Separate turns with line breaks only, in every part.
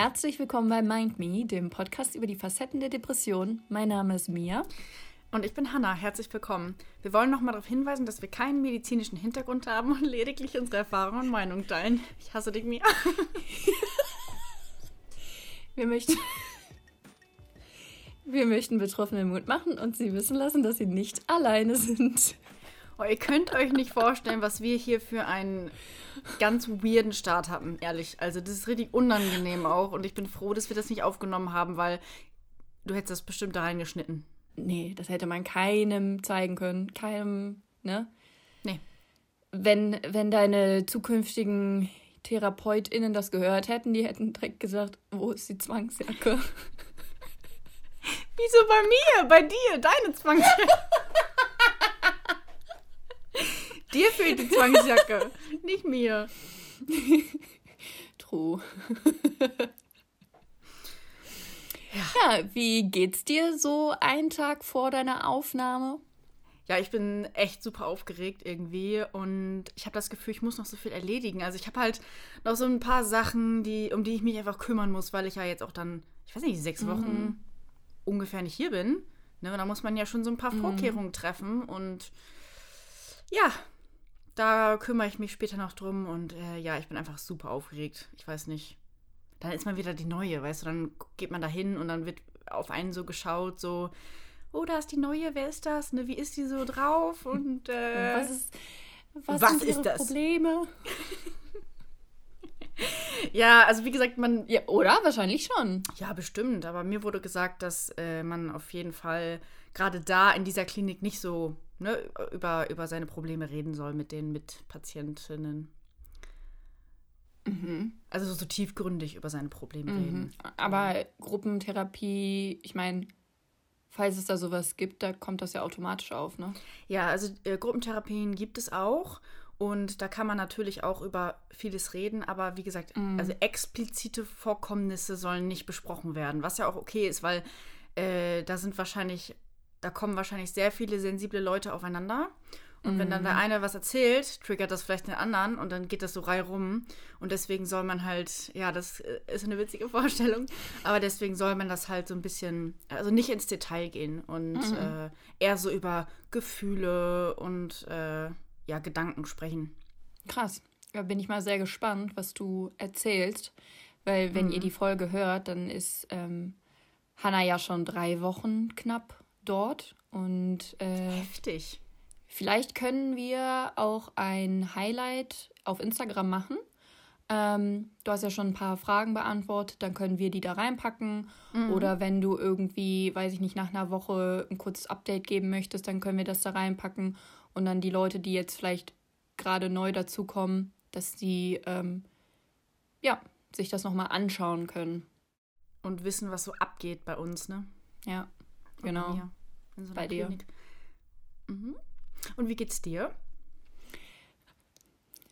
Herzlich willkommen bei Mind Me, dem Podcast über die Facetten der Depression. Mein Name ist Mia.
Und ich bin Hanna. Herzlich willkommen. Wir wollen nochmal darauf hinweisen, dass wir keinen medizinischen Hintergrund haben und lediglich unsere Erfahrungen und Meinungen teilen. Ich hasse dich, Mia.
wir möchten. Wir möchten Betroffene Mut machen und sie wissen lassen, dass sie nicht alleine sind.
Oh, ihr könnt euch nicht vorstellen, was wir hier für einen ganz weirden Start hatten, ehrlich. Also das ist richtig unangenehm auch und ich bin froh, dass wir das nicht aufgenommen haben, weil du hättest das bestimmt da reingeschnitten.
Nee, das hätte man keinem zeigen können. Keinem, ne?
Nee.
Wenn, wenn deine zukünftigen TherapeutInnen das gehört hätten, die hätten direkt gesagt, wo ist die Zwangsjacke?
Wieso bei mir? Bei dir? Deine Zwangsjacke? Dir fehlt die Zwangsjacke, nicht mir.
True. ja. ja, wie geht's dir so einen Tag vor deiner Aufnahme?
Ja, ich bin echt super aufgeregt irgendwie und ich habe das Gefühl, ich muss noch so viel erledigen. Also ich habe halt noch so ein paar Sachen, die, um die ich mich einfach kümmern muss, weil ich ja jetzt auch dann, ich weiß nicht, sechs Wochen mhm. ungefähr nicht hier bin. Ne, da muss man ja schon so ein paar mhm. Vorkehrungen treffen und ja, da kümmere ich mich später noch drum und äh, ja, ich bin einfach super aufgeregt. Ich weiß nicht. Dann ist man wieder die Neue, weißt du, dann geht man da hin und dann wird auf einen so geschaut, so, oh, da ist die Neue, wer ist das? Ne, wie ist die so drauf? Und äh,
was ist, was, was sind ist das? Probleme?
ja, also wie gesagt, man.
Ja, oder? Wahrscheinlich schon.
Ja, bestimmt. Aber mir wurde gesagt, dass äh, man auf jeden Fall gerade da in dieser Klinik nicht so ne, über, über seine Probleme reden soll mit den Mitpatientinnen. Mhm. Also so tiefgründig über seine Probleme mhm. reden.
Aber Gruppentherapie, ich meine, falls es da sowas gibt, da kommt das ja automatisch auf, ne?
Ja, also äh, Gruppentherapien gibt es auch. Und da kann man natürlich auch über vieles reden, aber wie gesagt, mhm. also explizite Vorkommnisse sollen nicht besprochen werden, was ja auch okay ist, weil äh, da sind wahrscheinlich da kommen wahrscheinlich sehr viele sensible Leute aufeinander. Und mhm. wenn dann der mhm. eine was erzählt, triggert das vielleicht den anderen und dann geht das so rei rum. Und deswegen soll man halt, ja, das äh, ist eine witzige Vorstellung, aber deswegen soll man das halt so ein bisschen, also nicht ins Detail gehen und mhm. äh, eher so über Gefühle und äh, ja, Gedanken sprechen.
Krass. Da bin ich mal sehr gespannt, was du erzählst. Weil, wenn mhm. ihr die Folge hört, dann ist ähm, Hannah ja schon drei Wochen knapp dort und äh,
heftig.
Vielleicht können wir auch ein Highlight auf Instagram machen. Ähm, du hast ja schon ein paar Fragen beantwortet, dann können wir die da reinpacken. Mhm. Oder wenn du irgendwie, weiß ich nicht, nach einer Woche ein kurzes Update geben möchtest, dann können wir das da reinpacken. Und dann die Leute, die jetzt vielleicht gerade neu dazukommen, dass die ähm, ja, sich das nochmal anschauen können.
Und wissen, was so abgeht bei uns, ne?
Ja, genau. Ja
so bei dir. Mhm. Und wie geht's dir?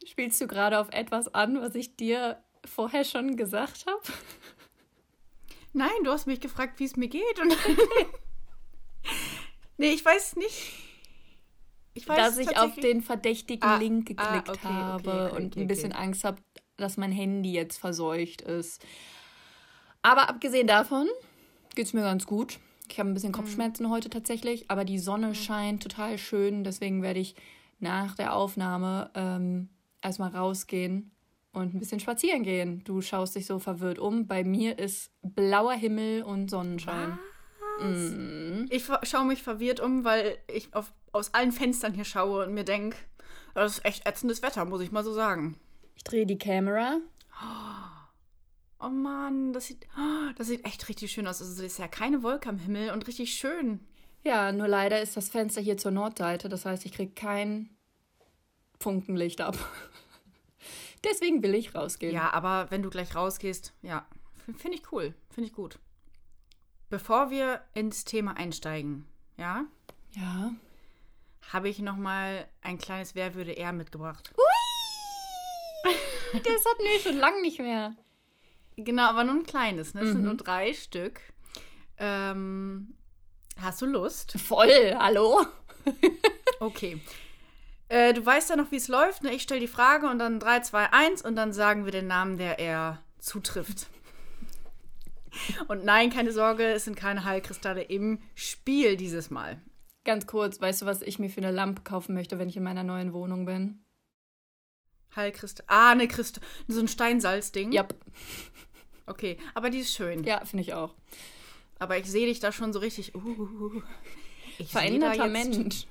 Spielst du gerade auf etwas an, was ich dir vorher schon gesagt habe?
Nein, du hast mich gefragt, wie es mir geht. Und nee, ich weiß nicht.
Ich weiß dass ich auf den verdächtigen ah, Link ah, geklickt ah, okay, habe okay, okay, und ein bisschen Angst habe, dass mein Handy jetzt verseucht ist. Aber abgesehen davon geht es mir ganz gut. Ich habe ein bisschen mhm. Kopfschmerzen mhm. heute tatsächlich, aber die Sonne mhm. scheint total schön. Deswegen werde ich nach der Aufnahme ähm, erstmal rausgehen und ein bisschen spazieren gehen. Du schaust dich so verwirrt um. Bei mir ist blauer Himmel und Sonnenschein.
Mhm. Ich schaue mich verwirrt um, weil ich auf, aus allen Fenstern hier schaue und mir denke, das ist echt ätzendes Wetter, muss ich mal so sagen.
Ich drehe die Kamera.
Oh. Oh Mann, das sieht, oh, das sieht echt richtig schön aus. Also es ist ja keine Wolke am Himmel und richtig schön.
Ja, nur leider ist das Fenster hier zur Nordseite. Das heißt, ich kriege kein Funkenlicht ab. Deswegen will ich rausgehen.
Ja, aber wenn du gleich rausgehst, ja, finde ich cool. Finde ich gut. Bevor wir ins Thema einsteigen, ja?
Ja.
Habe ich noch mal ein kleines Wer würde er mitgebracht.
Ui! Das hatten wir schon lange nicht mehr.
Genau, aber nur ein kleines. Ne? Es mhm. sind nur drei Stück. Ähm, hast du Lust?
Voll, hallo.
okay. Äh, du weißt ja noch, wie es läuft. Ne? Ich stelle die Frage und dann 3, 2, 1 und dann sagen wir den Namen, der er zutrifft. Und nein, keine Sorge, es sind keine Heilkristalle im Spiel dieses Mal.
Ganz kurz, weißt du, was ich mir für eine Lampe kaufen möchte, wenn ich in meiner neuen Wohnung bin?
Heilkristall. Ah, ne Kristall. So ein Steinsalzding.
Ja.
Okay, aber die ist schön.
Ja, finde ich auch.
Aber ich sehe dich da schon so richtig. Uh,
ich Veränderter Mensch.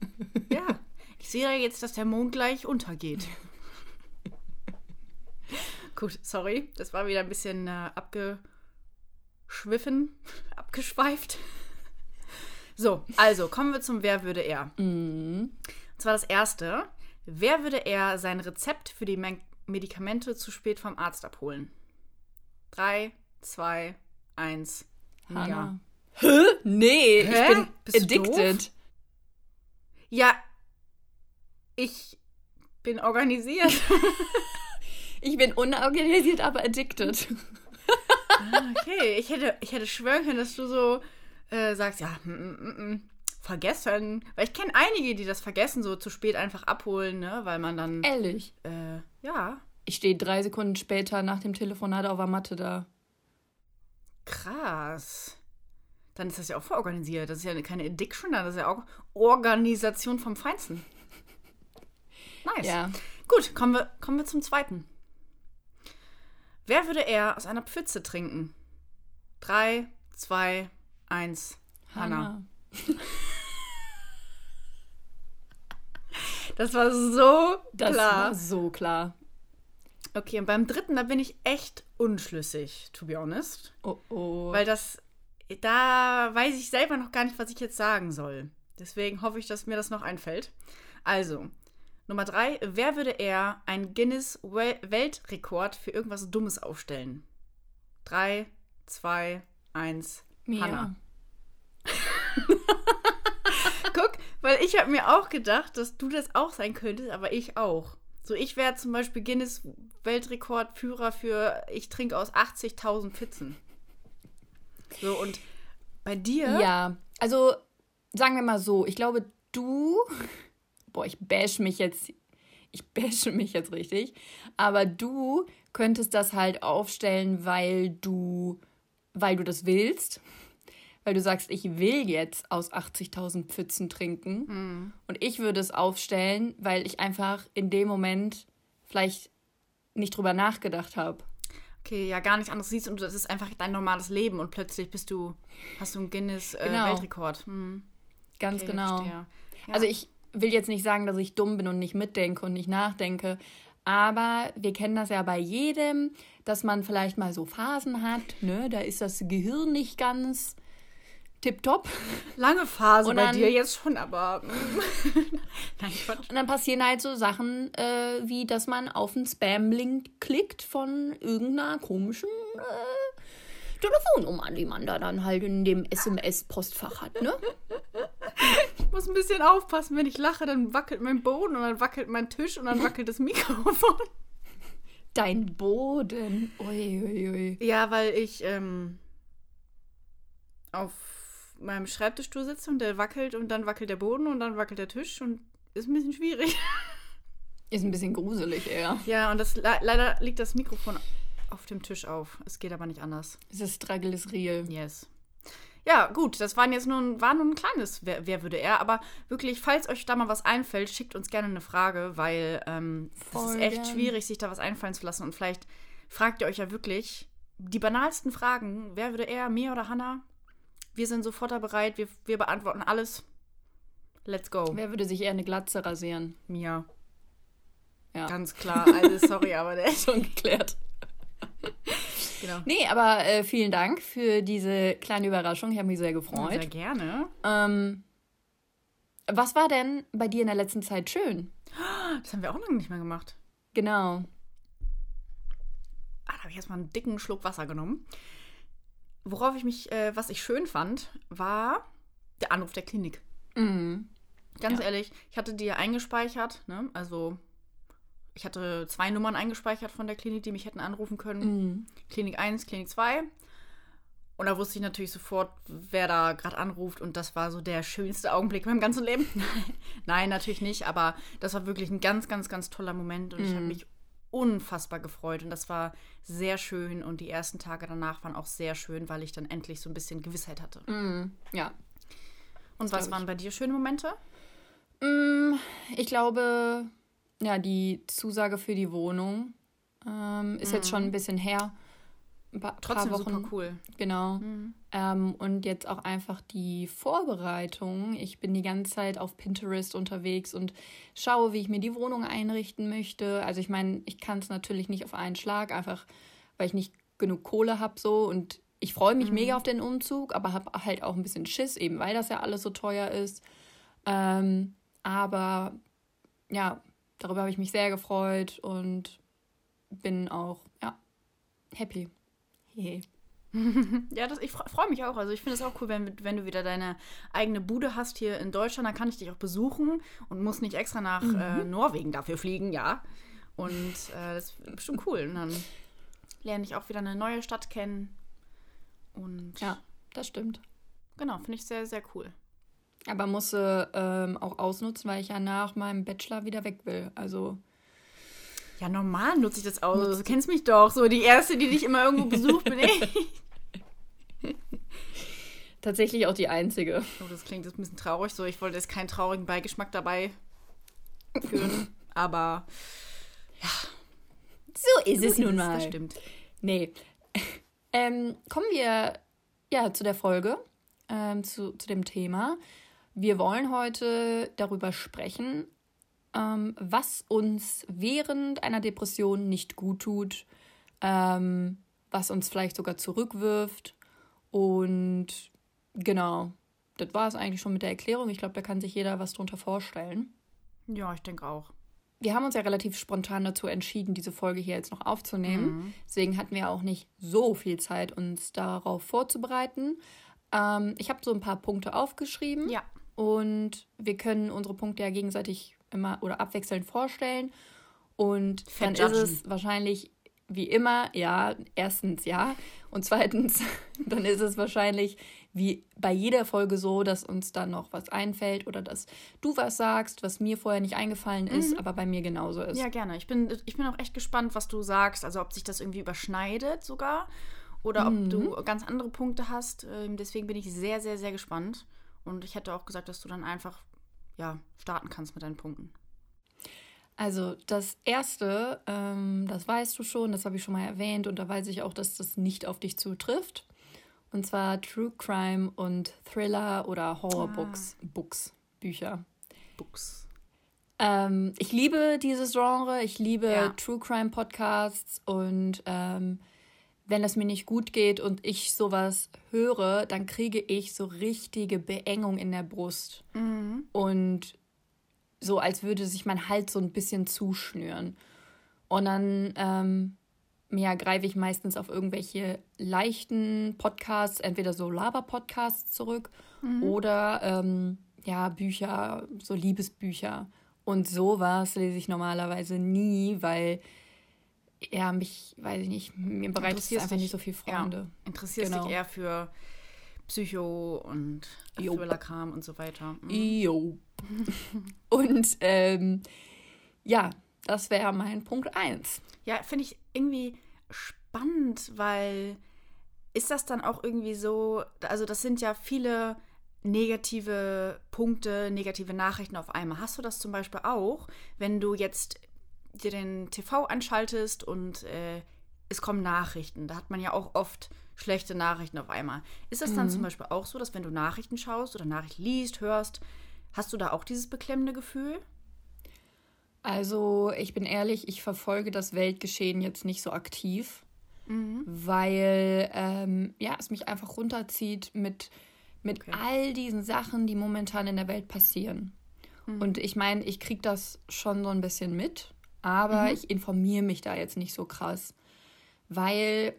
Ja, ich sehe da jetzt, dass der Mond gleich untergeht. Gut, sorry, das war wieder ein bisschen äh, abgeschwiffen, abgeschweift. So, also kommen wir zum Wer würde er.
Mhm.
Und zwar das erste. Wer würde er sein Rezept für die Men Medikamente zu spät vom Arzt abholen? Drei, zwei, eins.
Ja. Hä? Nee, Hä? ich bin Bist addicted.
Ja, ich bin organisiert.
ich bin unorganisiert, aber addicted.
ah, okay, ich hätte, ich hätte schwören können, dass du so äh, sagst, ja, mm, mm, mm, vergessen. Weil ich kenne einige, die das vergessen, so zu spät einfach abholen, ne? Weil man dann.
Ehrlich?
Äh, ja.
Ich stehe drei Sekunden später nach dem Telefonat auf der Matte da.
Krass. Dann ist das ja auch vororganisiert. Das ist ja keine Addiction, das ist ja auch Organisation vom Feinsten. Nice.
Ja.
Gut, kommen wir, kommen wir zum zweiten. Wer würde er aus einer Pfütze trinken? Drei, zwei, eins. Hanna. das war so
das klar. War so klar.
Okay, und beim dritten, da bin ich echt unschlüssig, to be honest.
Oh oh.
Weil das, da weiß ich selber noch gar nicht, was ich jetzt sagen soll. Deswegen hoffe ich, dass mir das noch einfällt. Also, Nummer drei, wer würde er einen Guinness-Weltrekord für irgendwas Dummes aufstellen? Drei, zwei, eins,
Mia. Hanna.
Weil ich habe mir auch gedacht, dass du das auch sein könntest, aber ich auch. So, ich wäre zum Beispiel Guinness Weltrekordführer für ich trinke aus 80.000 Pizzen. So, und bei dir?
Ja, also sagen wir mal so, ich glaube, du, boah, ich bash mich jetzt, ich bashe mich jetzt richtig, aber du könntest das halt aufstellen, weil du, weil du das willst weil du sagst, ich will jetzt aus 80.000 Pfützen trinken.
Mhm.
Und ich würde es aufstellen, weil ich einfach in dem Moment vielleicht nicht drüber nachgedacht habe.
Okay, ja, gar nichts anderes siehst und das ist einfach dein normales Leben und plötzlich bist du, hast du einen Guinness-Weltrekord. Äh, genau. Hm.
Ganz okay, genau. Ja. Also ich will jetzt nicht sagen, dass ich dumm bin und nicht mitdenke und nicht nachdenke, aber wir kennen das ja bei jedem, dass man vielleicht mal so Phasen hat, ne? Da ist das Gehirn nicht ganz tipptopp.
Lange Phase und bei dir jetzt schon, aber.
Nein, Und dann passieren halt so Sachen, äh, wie dass man auf einen Spam-Link klickt von irgendeiner komischen äh, Telefonnummer, die man da dann halt in dem SMS-Postfach hat, ne?
Ich muss ein bisschen aufpassen, wenn ich lache, dann wackelt mein Boden und dann wackelt mein Tisch und dann wackelt das Mikrofon.
Dein Boden. Ui, ui, ui.
Ja, weil ich ähm, auf meinem Schreibtischstuhl sitze und der wackelt und dann wackelt der Boden und dann wackelt der Tisch und ist ein bisschen schwierig.
Ist ein bisschen gruselig eher.
Ja, und das le leider liegt das Mikrofon auf dem Tisch auf. Es geht aber nicht anders.
Das Struggle ist real.
Yes. Ja, gut, das waren jetzt nur ein, war nur ein kleines, wer, wer, würde er. Aber wirklich, falls euch da mal was einfällt, schickt uns gerne eine Frage, weil ähm, es ist echt gern. schwierig, sich da was einfallen zu lassen. Und vielleicht fragt ihr euch ja wirklich die banalsten Fragen. Wer würde er, mir oder Hannah? Wir sind sofort da bereit. Wir, wir beantworten alles. Let's go.
Wer würde sich eher eine Glatze rasieren?
Mia.
Ja.
Ganz klar. Also, sorry, aber der
ist schon geklärt. genau. Nee, aber äh, vielen Dank für diese kleine Überraschung. Ich habe mich sehr gefreut.
sehr gerne.
Ähm, was war denn bei dir in der letzten Zeit schön?
Das haben wir auch lange nicht mehr gemacht.
Genau.
Ah, da habe ich erstmal einen dicken Schluck Wasser genommen. Worauf ich mich, äh, was ich schön fand, war der Anruf der Klinik.
Mhm.
Ganz ja. ehrlich, ich hatte die eingespeichert, ne? Also ich hatte zwei Nummern eingespeichert von der Klinik, die mich hätten anrufen können.
Mhm.
Klinik 1, Klinik 2. Und da wusste ich natürlich sofort, wer da gerade anruft. Und das war so der schönste Augenblick in meinem ganzen Leben. Nein, natürlich nicht. Aber das war wirklich ein ganz, ganz, ganz toller Moment. Und mhm. ich habe mich unfassbar gefreut und das war sehr schön und die ersten Tage danach waren auch sehr schön, weil ich dann endlich so ein bisschen Gewissheit hatte.
Mm, ja.
Und was waren bei dir schöne Momente?
Mm, ich glaube, ja, die Zusage für die Wohnung ähm, ist mm. jetzt schon ein bisschen her paar, Trotzdem Wochen. super cool. Genau. Mhm. Ähm, und jetzt auch einfach die Vorbereitung. Ich bin die ganze Zeit auf Pinterest unterwegs und schaue, wie ich mir die Wohnung einrichten möchte. Also ich meine, ich kann es natürlich nicht auf einen Schlag, einfach weil ich nicht genug Kohle habe so und ich freue mich mhm. mega auf den Umzug, aber habe halt auch ein bisschen Schiss, eben weil das ja alles so teuer ist. Ähm, aber ja, darüber habe ich mich sehr gefreut und bin auch ja happy.
Hey. ja, das, ich freue mich auch. Also ich finde es auch cool, wenn, wenn du wieder deine eigene Bude hast hier in Deutschland, dann kann ich dich auch besuchen und muss nicht extra nach mhm. äh, Norwegen dafür fliegen, ja. Und äh, das ist bestimmt cool. Und dann lerne ich auch wieder eine neue Stadt kennen. Und
ja, das stimmt.
Genau, finde ich sehr, sehr cool.
Aber musste ähm, auch ausnutzen, weil ich ja nach meinem Bachelor wieder weg will. Also
ja, normal nutze ich das aus. Du kennst mich doch. So die erste, die dich immer irgendwo besucht, bin ich.
Tatsächlich auch die einzige.
Oh, das klingt jetzt ein bisschen traurig. So, ich wollte jetzt keinen traurigen Beigeschmack dabei führen. aber ja.
So ist so es nun mal. Das stimmt. Nee. Ähm, kommen wir ja zu der Folge, ähm, zu, zu dem Thema. Wir wollen heute darüber sprechen, ähm, was uns während einer Depression nicht gut tut, ähm, was uns vielleicht sogar zurückwirft. Und genau, das war es eigentlich schon mit der Erklärung. Ich glaube, da kann sich jeder was drunter vorstellen.
Ja, ich denke auch.
Wir haben uns ja relativ spontan dazu entschieden, diese Folge hier jetzt noch aufzunehmen. Mhm. Deswegen hatten wir auch nicht so viel Zeit, uns darauf vorzubereiten. Ähm, ich habe so ein paar Punkte aufgeschrieben. Ja. Und wir können unsere Punkte ja gegenseitig immer oder abwechselnd vorstellen. Und dann ist es wahrscheinlich wie immer, ja, erstens ja. Und zweitens, dann ist es wahrscheinlich wie bei jeder Folge so, dass uns dann noch was einfällt oder dass du was sagst, was mir vorher nicht eingefallen ist, mhm. aber bei mir genauso ist.
Ja, gerne. Ich bin, ich bin auch echt gespannt, was du sagst. Also ob sich das irgendwie überschneidet sogar oder mhm. ob du ganz andere Punkte hast. Ähm, deswegen bin ich sehr, sehr, sehr gespannt. Und ich hätte auch gesagt, dass du dann einfach ja, starten kannst mit deinen Punkten.
Also das Erste, ähm, das weißt du schon, das habe ich schon mal erwähnt und da weiß ich auch, dass das nicht auf dich zutrifft. Und zwar True Crime und Thriller oder Horrorbooks, ah. Books, Bücher. Books. Ähm, ich liebe dieses Genre, ich liebe ja. True Crime Podcasts und ähm, wenn es mir nicht gut geht und ich sowas höre, dann kriege ich so richtige Beengung in der Brust. Mhm. Und so, als würde sich mein Hals so ein bisschen zuschnüren. Und dann ähm, ja, greife ich meistens auf irgendwelche leichten Podcasts, entweder so Laber-Podcasts zurück mhm. oder ähm, ja, Bücher, so Liebesbücher. Und sowas lese ich normalerweise nie, weil ja, mich, weiß ich nicht, mir bereitet es einfach dich, nicht so viel Freunde. Ja,
interessierst genau. dich eher für Psycho und Thriller-Kram und so weiter. Mhm.
Jo. und ähm, ja, das wäre mein Punkt 1.
Ja, finde ich irgendwie spannend, weil ist das dann auch irgendwie so, also das sind ja viele negative Punkte, negative Nachrichten auf einmal. Hast du das zum Beispiel auch, wenn du jetzt dir den TV anschaltest und äh, es kommen Nachrichten. Da hat man ja auch oft schlechte Nachrichten auf einmal. Ist das dann mhm. zum Beispiel auch so, dass wenn du Nachrichten schaust oder Nachrichten liest, hörst, hast du da auch dieses beklemmende Gefühl?
Also, ich bin ehrlich, ich verfolge das Weltgeschehen jetzt nicht so aktiv, mhm. weil ähm, ja, es mich einfach runterzieht mit, mit okay. all diesen Sachen, die momentan in der Welt passieren. Mhm. Und ich meine, ich kriege das schon so ein bisschen mit aber mhm. ich informiere mich da jetzt nicht so krass, weil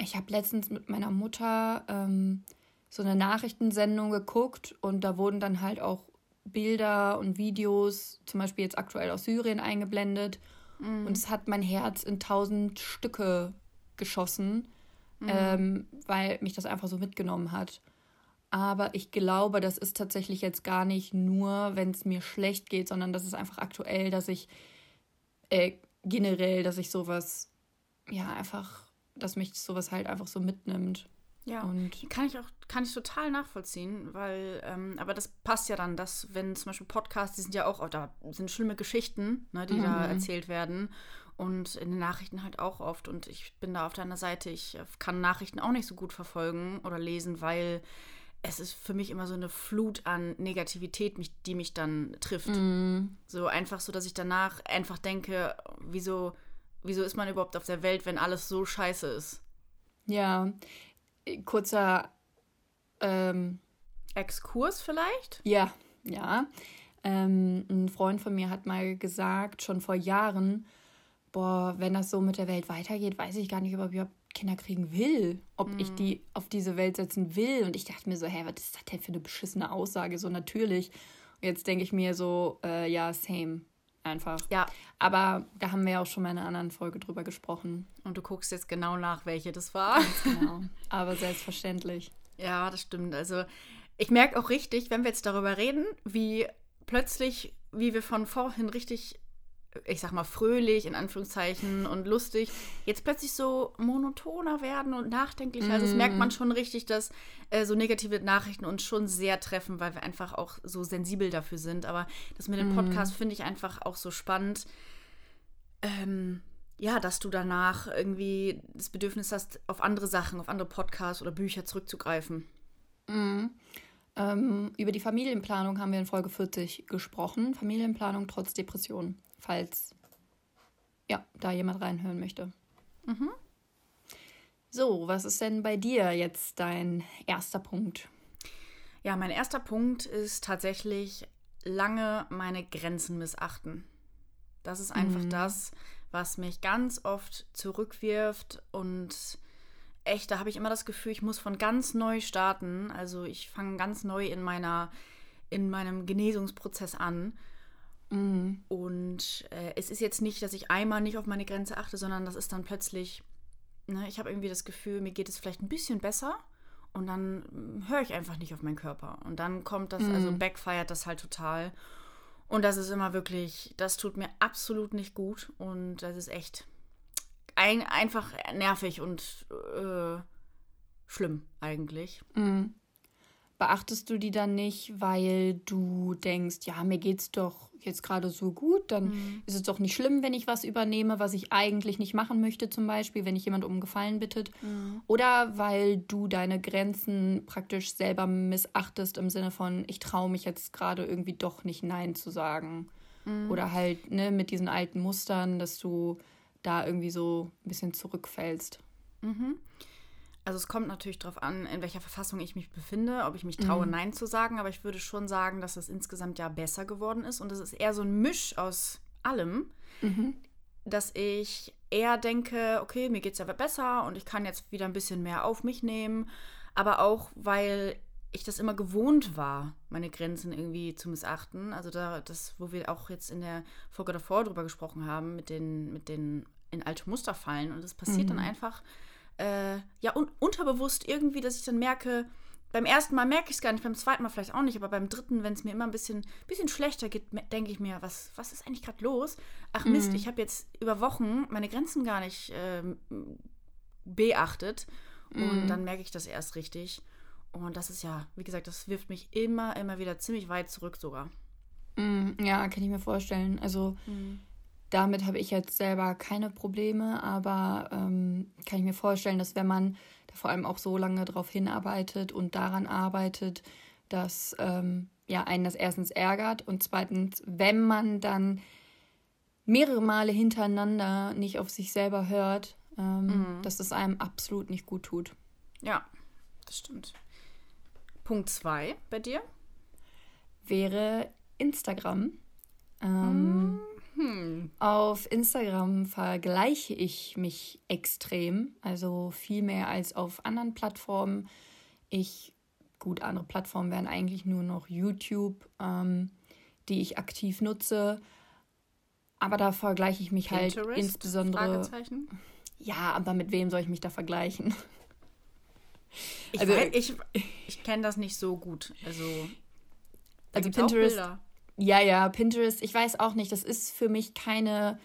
ich habe letztens mit meiner Mutter ähm, so eine Nachrichtensendung geguckt und da wurden dann halt auch Bilder und Videos, zum Beispiel jetzt aktuell aus Syrien, eingeblendet. Mhm. Und es hat mein Herz in tausend Stücke geschossen, mhm. ähm, weil mich das einfach so mitgenommen hat. Aber ich glaube, das ist tatsächlich jetzt gar nicht nur, wenn es mir schlecht geht, sondern das ist einfach aktuell, dass ich äh, generell, dass ich sowas, ja, einfach, dass mich sowas halt einfach so mitnimmt.
Ja, und kann ich auch, kann ich total nachvollziehen, weil, ähm, aber das passt ja dann, dass, wenn zum Beispiel Podcasts, die sind ja auch, oh, da sind schlimme Geschichten, ne, die mhm. da erzählt werden. Und in den Nachrichten halt auch oft. Und ich bin da auf deiner Seite. Ich kann Nachrichten auch nicht so gut verfolgen oder lesen, weil es ist für mich immer so eine Flut an Negativität, die mich dann trifft. Mm. So einfach so, dass ich danach einfach denke, wieso, wieso ist man überhaupt auf der Welt, wenn alles so scheiße ist?
Ja, kurzer ähm,
Exkurs vielleicht?
Ja, ja. Ähm, ein Freund von mir hat mal gesagt, schon vor Jahren, boah, wenn das so mit der Welt weitergeht, weiß ich gar nicht, ob ich überhaupt Kinder kriegen will, ob mhm. ich die auf diese Welt setzen will. Und ich dachte mir so, hä, was ist das denn für eine beschissene Aussage? So natürlich. Und jetzt denke ich mir so, äh, ja, same. Einfach. Ja. Aber da haben wir ja auch schon mal in einer anderen Folge drüber gesprochen.
Und du guckst jetzt genau nach, welche das war. Ganz
genau. Aber selbstverständlich.
Ja, das stimmt. Also ich merke auch richtig, wenn wir jetzt darüber reden, wie plötzlich, wie wir von vorhin richtig ich sag mal, fröhlich in Anführungszeichen und lustig, jetzt plötzlich so monotoner werden und nachdenklicher. Mm. Also das merkt man mm. schon richtig, dass äh, so negative Nachrichten uns schon sehr treffen, weil wir einfach auch so sensibel dafür sind. Aber das mit dem mm. Podcast finde ich einfach auch so spannend. Ähm, ja, dass du danach irgendwie das Bedürfnis hast, auf andere Sachen, auf andere Podcasts oder Bücher zurückzugreifen.
Mm. Ähm, über die Familienplanung haben wir in Folge 40 gesprochen. Familienplanung trotz Depression falls ja, da jemand reinhören möchte. Mhm. So, was ist denn bei dir jetzt dein erster Punkt?
Ja, mein erster Punkt ist tatsächlich lange meine Grenzen missachten. Das ist einfach mhm. das, was mich ganz oft zurückwirft und echt, da habe ich immer das Gefühl, ich muss von ganz neu starten. Also ich fange ganz neu in meiner in meinem Genesungsprozess an Mhm. Und äh, es ist jetzt nicht, dass ich einmal nicht auf meine Grenze achte, sondern das ist dann plötzlich, ne, ich habe irgendwie das Gefühl, mir geht es vielleicht ein bisschen besser und dann hm, höre ich einfach nicht auf meinen Körper. Und dann kommt das, also mhm. also backfeiert das halt total. Und das ist immer wirklich, das tut mir absolut nicht gut und das ist echt ein, einfach nervig und äh, schlimm eigentlich.
Mhm. Beachtest du die dann nicht, weil du denkst, ja, mir geht's doch jetzt gerade so gut, dann mhm. ist es doch nicht schlimm, wenn ich was übernehme, was ich eigentlich nicht machen möchte, zum Beispiel, wenn ich jemand um Gefallen bittet. Mhm. Oder weil du deine Grenzen praktisch selber missachtest im Sinne von, ich traue mich jetzt gerade irgendwie doch nicht Nein zu sagen. Mhm. Oder halt ne, mit diesen alten Mustern, dass du da irgendwie so ein bisschen zurückfällst.
Mhm. Also es kommt natürlich darauf an, in welcher Verfassung ich mich befinde, ob ich mich traue, mhm. Nein zu sagen. Aber ich würde schon sagen, dass es insgesamt ja besser geworden ist. Und es ist eher so ein Misch aus allem, mhm. dass ich eher denke, okay, mir geht es ja besser und ich kann jetzt wieder ein bisschen mehr auf mich nehmen. Aber auch, weil ich das immer gewohnt war, meine Grenzen irgendwie zu missachten. Also da, das, wo wir auch jetzt in der Folge davor drüber gesprochen haben, mit den, mit den in alte Muster fallen. Und das passiert mhm. dann einfach äh, ja, un unterbewusst irgendwie, dass ich dann merke, beim ersten Mal merke ich es gar nicht, beim zweiten Mal vielleicht auch nicht, aber beim dritten, wenn es mir immer ein bisschen, bisschen schlechter geht, denke ich mir, was, was ist eigentlich gerade los? Ach Mist, mhm. ich habe jetzt über Wochen meine Grenzen gar nicht äh, beachtet. Und mhm. dann merke ich das erst richtig. Und das ist ja, wie gesagt, das wirft mich immer, immer wieder ziemlich weit zurück sogar.
Mhm, ja, kann ich mir vorstellen. Also mhm damit habe ich jetzt selber keine Probleme, aber ähm, kann ich mir vorstellen, dass wenn man da vor allem auch so lange darauf hinarbeitet und daran arbeitet, dass ähm, ja einen das erstens ärgert und zweitens, wenn man dann mehrere Male hintereinander nicht auf sich selber hört, ähm, mhm. dass es einem absolut nicht gut tut.
Ja, das stimmt. Punkt zwei bei dir
wäre Instagram. Ähm, mhm hm. Auf Instagram vergleiche ich mich extrem, also viel mehr als auf anderen Plattformen. Ich, gut, andere Plattformen wären eigentlich nur noch YouTube, ähm, die ich aktiv nutze. Aber da vergleiche ich mich halt Pinterest, halt insbesondere. Ja, aber mit wem soll ich mich da vergleichen?
Ich, also, ich, ich kenne das nicht so gut. Also, also Pinterest
ja, ja, Pinterest, ich weiß auch nicht, das ist für mich keine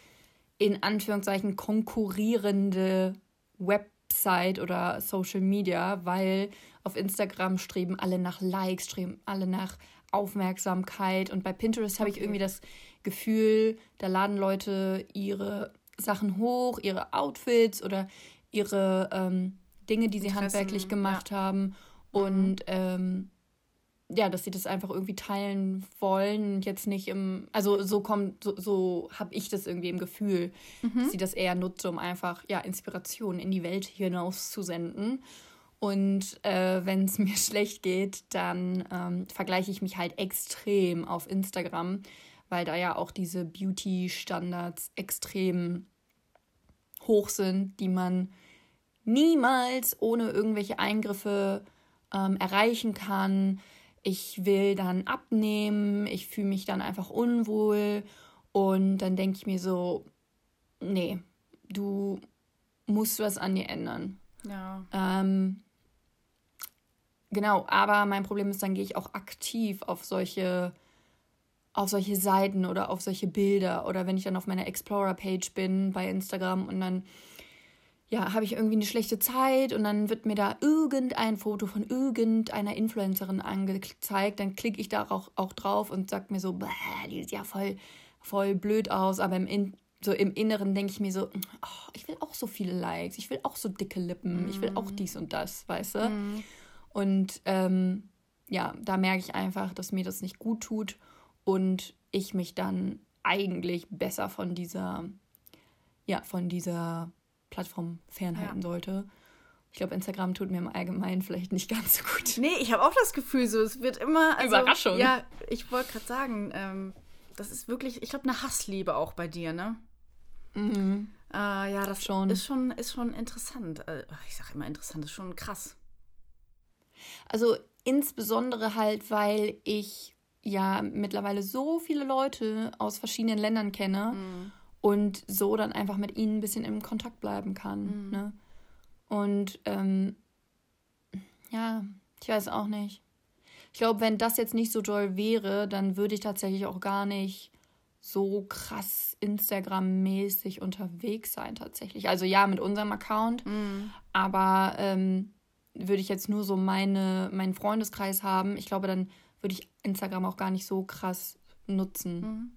in Anführungszeichen konkurrierende Website oder Social Media, weil auf Instagram streben alle nach Likes, streben alle nach Aufmerksamkeit und bei Pinterest habe ich irgendwie das Gefühl, da laden Leute ihre Sachen hoch, ihre Outfits oder ihre ähm, Dinge, die sie Interessen, handwerklich gemacht ja. haben und mhm. ähm, ja, dass sie das einfach irgendwie teilen wollen und jetzt nicht im, also so kommt, so, so habe ich das irgendwie im Gefühl, mhm. dass sie das eher nutze, um einfach ja Inspiration in die Welt hinaus zu senden. Und äh, wenn es mir schlecht geht, dann ähm, vergleiche ich mich halt extrem auf Instagram, weil da ja auch diese Beauty-Standards extrem hoch sind, die man niemals ohne irgendwelche Eingriffe ähm, erreichen kann ich will dann abnehmen, ich fühle mich dann einfach unwohl und dann denke ich mir so, nee, du musst was an dir ändern. Ja. Ähm, genau, aber mein Problem ist, dann gehe ich auch aktiv auf solche auf solche Seiten oder auf solche Bilder oder wenn ich dann auf meiner Explorer-Page bin bei Instagram und dann ja, habe ich irgendwie eine schlechte Zeit und dann wird mir da irgendein Foto von irgendeiner Influencerin angezeigt, dann klicke ich da auch, auch drauf und sage mir so, die sieht ja voll, voll blöd aus, aber im, In so im Inneren denke ich mir so, oh, ich will auch so viele Likes, ich will auch so dicke Lippen, mm. ich will auch mhm. dies und das, weißt du? Mm. Und ähm, ja, da merke ich einfach, dass mir das nicht gut tut und ich mich dann eigentlich besser von dieser, ja, von dieser Plattform fernhalten ja. sollte. Ich glaube, Instagram tut mir im Allgemeinen vielleicht nicht ganz so gut.
Nee, ich habe auch das Gefühl, so es wird immer. Also, Überraschung. Ja, ich wollte gerade sagen, ähm, das ist wirklich, ich glaube, eine Hassliebe auch bei dir, ne? Mhm. Äh, ja, das schon. Ist, schon, ist schon interessant. Äh, ich sage immer interessant, ist schon krass.
Also insbesondere halt, weil ich ja mittlerweile so viele Leute aus verschiedenen Ländern kenne. Mhm und so dann einfach mit ihnen ein bisschen im Kontakt bleiben kann. Mhm. Ne? Und ähm, ja, ich weiß auch nicht. Ich glaube, wenn das jetzt nicht so doll wäre, dann würde ich tatsächlich auch gar nicht so krass Instagram-mäßig unterwegs sein tatsächlich. Also ja, mit unserem Account, mhm. aber ähm, würde ich jetzt nur so meine, meinen Freundeskreis haben, ich glaube, dann würde ich Instagram auch gar nicht so krass nutzen.
Mhm.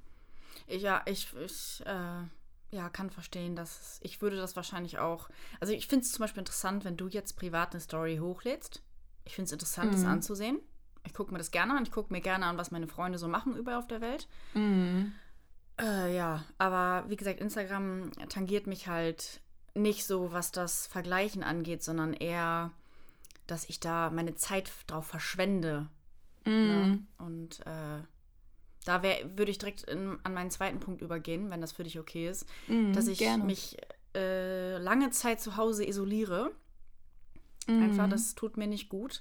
Ja, ich, ich äh, ja, kann verstehen, dass ich würde das wahrscheinlich auch. Also ich finde es zum Beispiel interessant, wenn du jetzt privat eine Story hochlädst. Ich finde es interessant, mhm. das anzusehen. Ich gucke mir das gerne an. Ich gucke mir gerne an, was meine Freunde so machen überall auf der Welt. Mhm. Äh, ja, aber wie gesagt, Instagram tangiert mich halt nicht so, was das Vergleichen angeht, sondern eher, dass ich da meine Zeit drauf verschwende. Ne? Mhm. Ne? Und äh, da würde ich direkt in, an meinen zweiten Punkt übergehen, wenn das für dich okay ist, mhm, dass ich gerne. mich äh, lange Zeit zu Hause isoliere. Mhm. Einfach, das tut mir nicht gut.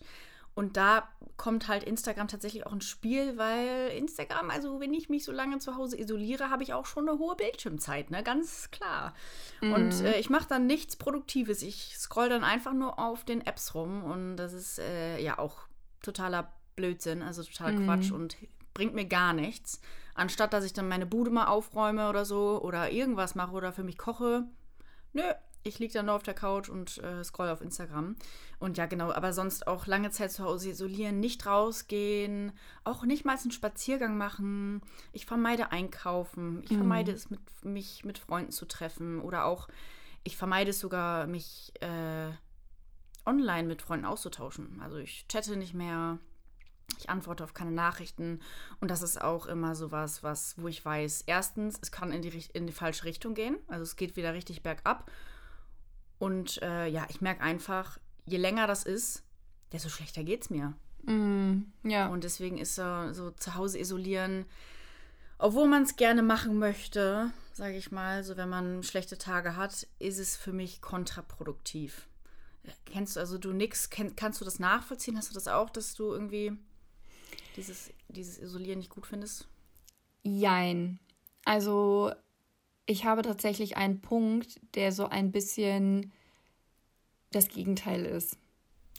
Und da kommt halt Instagram tatsächlich auch ins Spiel, weil Instagram, also wenn ich mich so lange zu Hause isoliere, habe ich auch schon eine hohe Bildschirmzeit, ne? Ganz klar. Mhm. Und äh, ich mache dann nichts Produktives. Ich scroll dann einfach nur auf den Apps rum und das ist äh, ja auch totaler Blödsinn, also total mhm. Quatsch und bringt mir gar nichts. Anstatt dass ich dann meine Bude mal aufräume oder so oder irgendwas mache oder für mich koche. Nö, ich liege dann nur auf der Couch und äh, scroll auf Instagram. Und ja, genau, aber sonst auch lange Zeit zu Hause isolieren, nicht rausgehen, auch nicht mal einen Spaziergang machen. Ich vermeide einkaufen. Ich mhm. vermeide es, mit, mich mit Freunden zu treffen. Oder auch, ich vermeide es sogar, mich äh, online mit Freunden auszutauschen. Also ich chatte nicht mehr. Ich antworte auf keine Nachrichten und das ist auch immer sowas, was, wo ich weiß, erstens, es kann in die, in die falsche Richtung gehen, also es geht wieder richtig bergab und äh, ja, ich merke einfach, je länger das ist, desto schlechter geht es mir. Mm, ja. Und deswegen ist so, so zu Hause isolieren, obwohl man es gerne machen möchte, sage ich mal, so wenn man schlechte Tage hat, ist es für mich kontraproduktiv. Kennst du, also du nix, kenn, kannst du das nachvollziehen? Hast du das auch, dass du irgendwie dieses, dieses Isolieren nicht gut findest?
Jein. Also ich habe tatsächlich einen Punkt, der so ein bisschen das Gegenteil ist.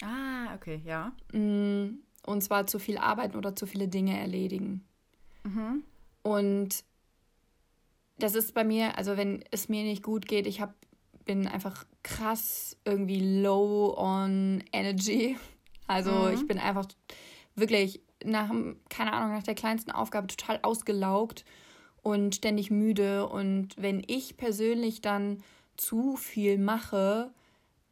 Ah, okay, ja.
Mm, und zwar zu viel arbeiten oder zu viele Dinge erledigen. Mhm. Und das ist bei mir, also wenn es mir nicht gut geht, ich hab, bin einfach krass irgendwie low on energy. Also mhm. ich bin einfach wirklich nach, keine Ahnung, nach der kleinsten Aufgabe total ausgelaugt und ständig müde. Und wenn ich persönlich dann zu viel mache,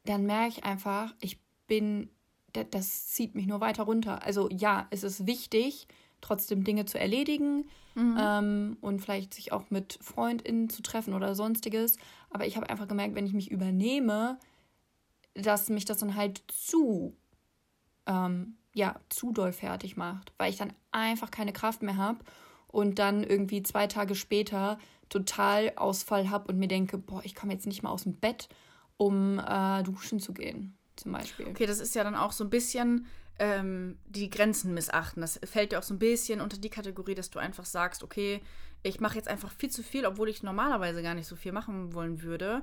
dann merke ich einfach, ich bin, das zieht mich nur weiter runter. Also ja, es ist wichtig, trotzdem Dinge zu erledigen mhm. ähm, und vielleicht sich auch mit FreundInnen zu treffen oder sonstiges. Aber ich habe einfach gemerkt, wenn ich mich übernehme, dass mich das dann halt zu, ähm, ja, zu doll fertig macht, weil ich dann einfach keine Kraft mehr habe und dann irgendwie zwei Tage später total Ausfall habe und mir denke, boah, ich komme jetzt nicht mal aus dem Bett, um äh, duschen zu gehen, zum Beispiel.
Okay, das ist ja dann auch so ein bisschen ähm, die Grenzen missachten. Das fällt ja auch so ein bisschen unter die Kategorie, dass du einfach sagst, okay, ich mache jetzt einfach viel zu viel, obwohl ich normalerweise gar nicht so viel machen wollen würde.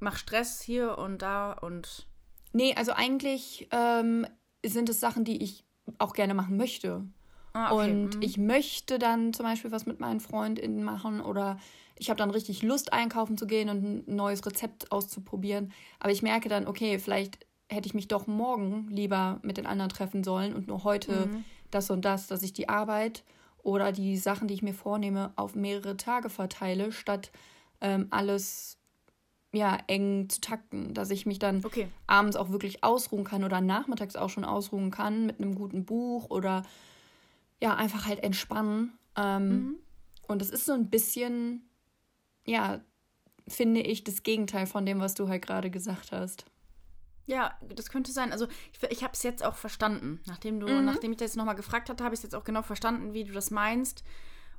Mach Stress hier und da und.
Nee, also eigentlich ähm, sind es Sachen, die ich auch gerne machen möchte. Ah, okay. Und mhm. ich möchte dann zum Beispiel was mit meinen FreundInnen machen oder ich habe dann richtig Lust, einkaufen zu gehen und ein neues Rezept auszuprobieren. Aber ich merke dann, okay, vielleicht hätte ich mich doch morgen lieber mit den anderen treffen sollen und nur heute mhm. das und das, dass ich die Arbeit oder die Sachen, die ich mir vornehme, auf mehrere Tage verteile, statt ähm, alles ja eng zu takten, dass ich mich dann okay. abends auch wirklich ausruhen kann oder nachmittags auch schon ausruhen kann mit einem guten Buch oder ja einfach halt entspannen. Ähm, mhm. Und es ist so ein bisschen ja finde ich das Gegenteil von dem, was du halt gerade gesagt hast.
Ja, das könnte sein. Also ich, ich habe es jetzt auch verstanden. Nachdem du, mhm. nachdem ich das jetzt nochmal gefragt hatte, habe ich es jetzt auch genau verstanden, wie du das meinst.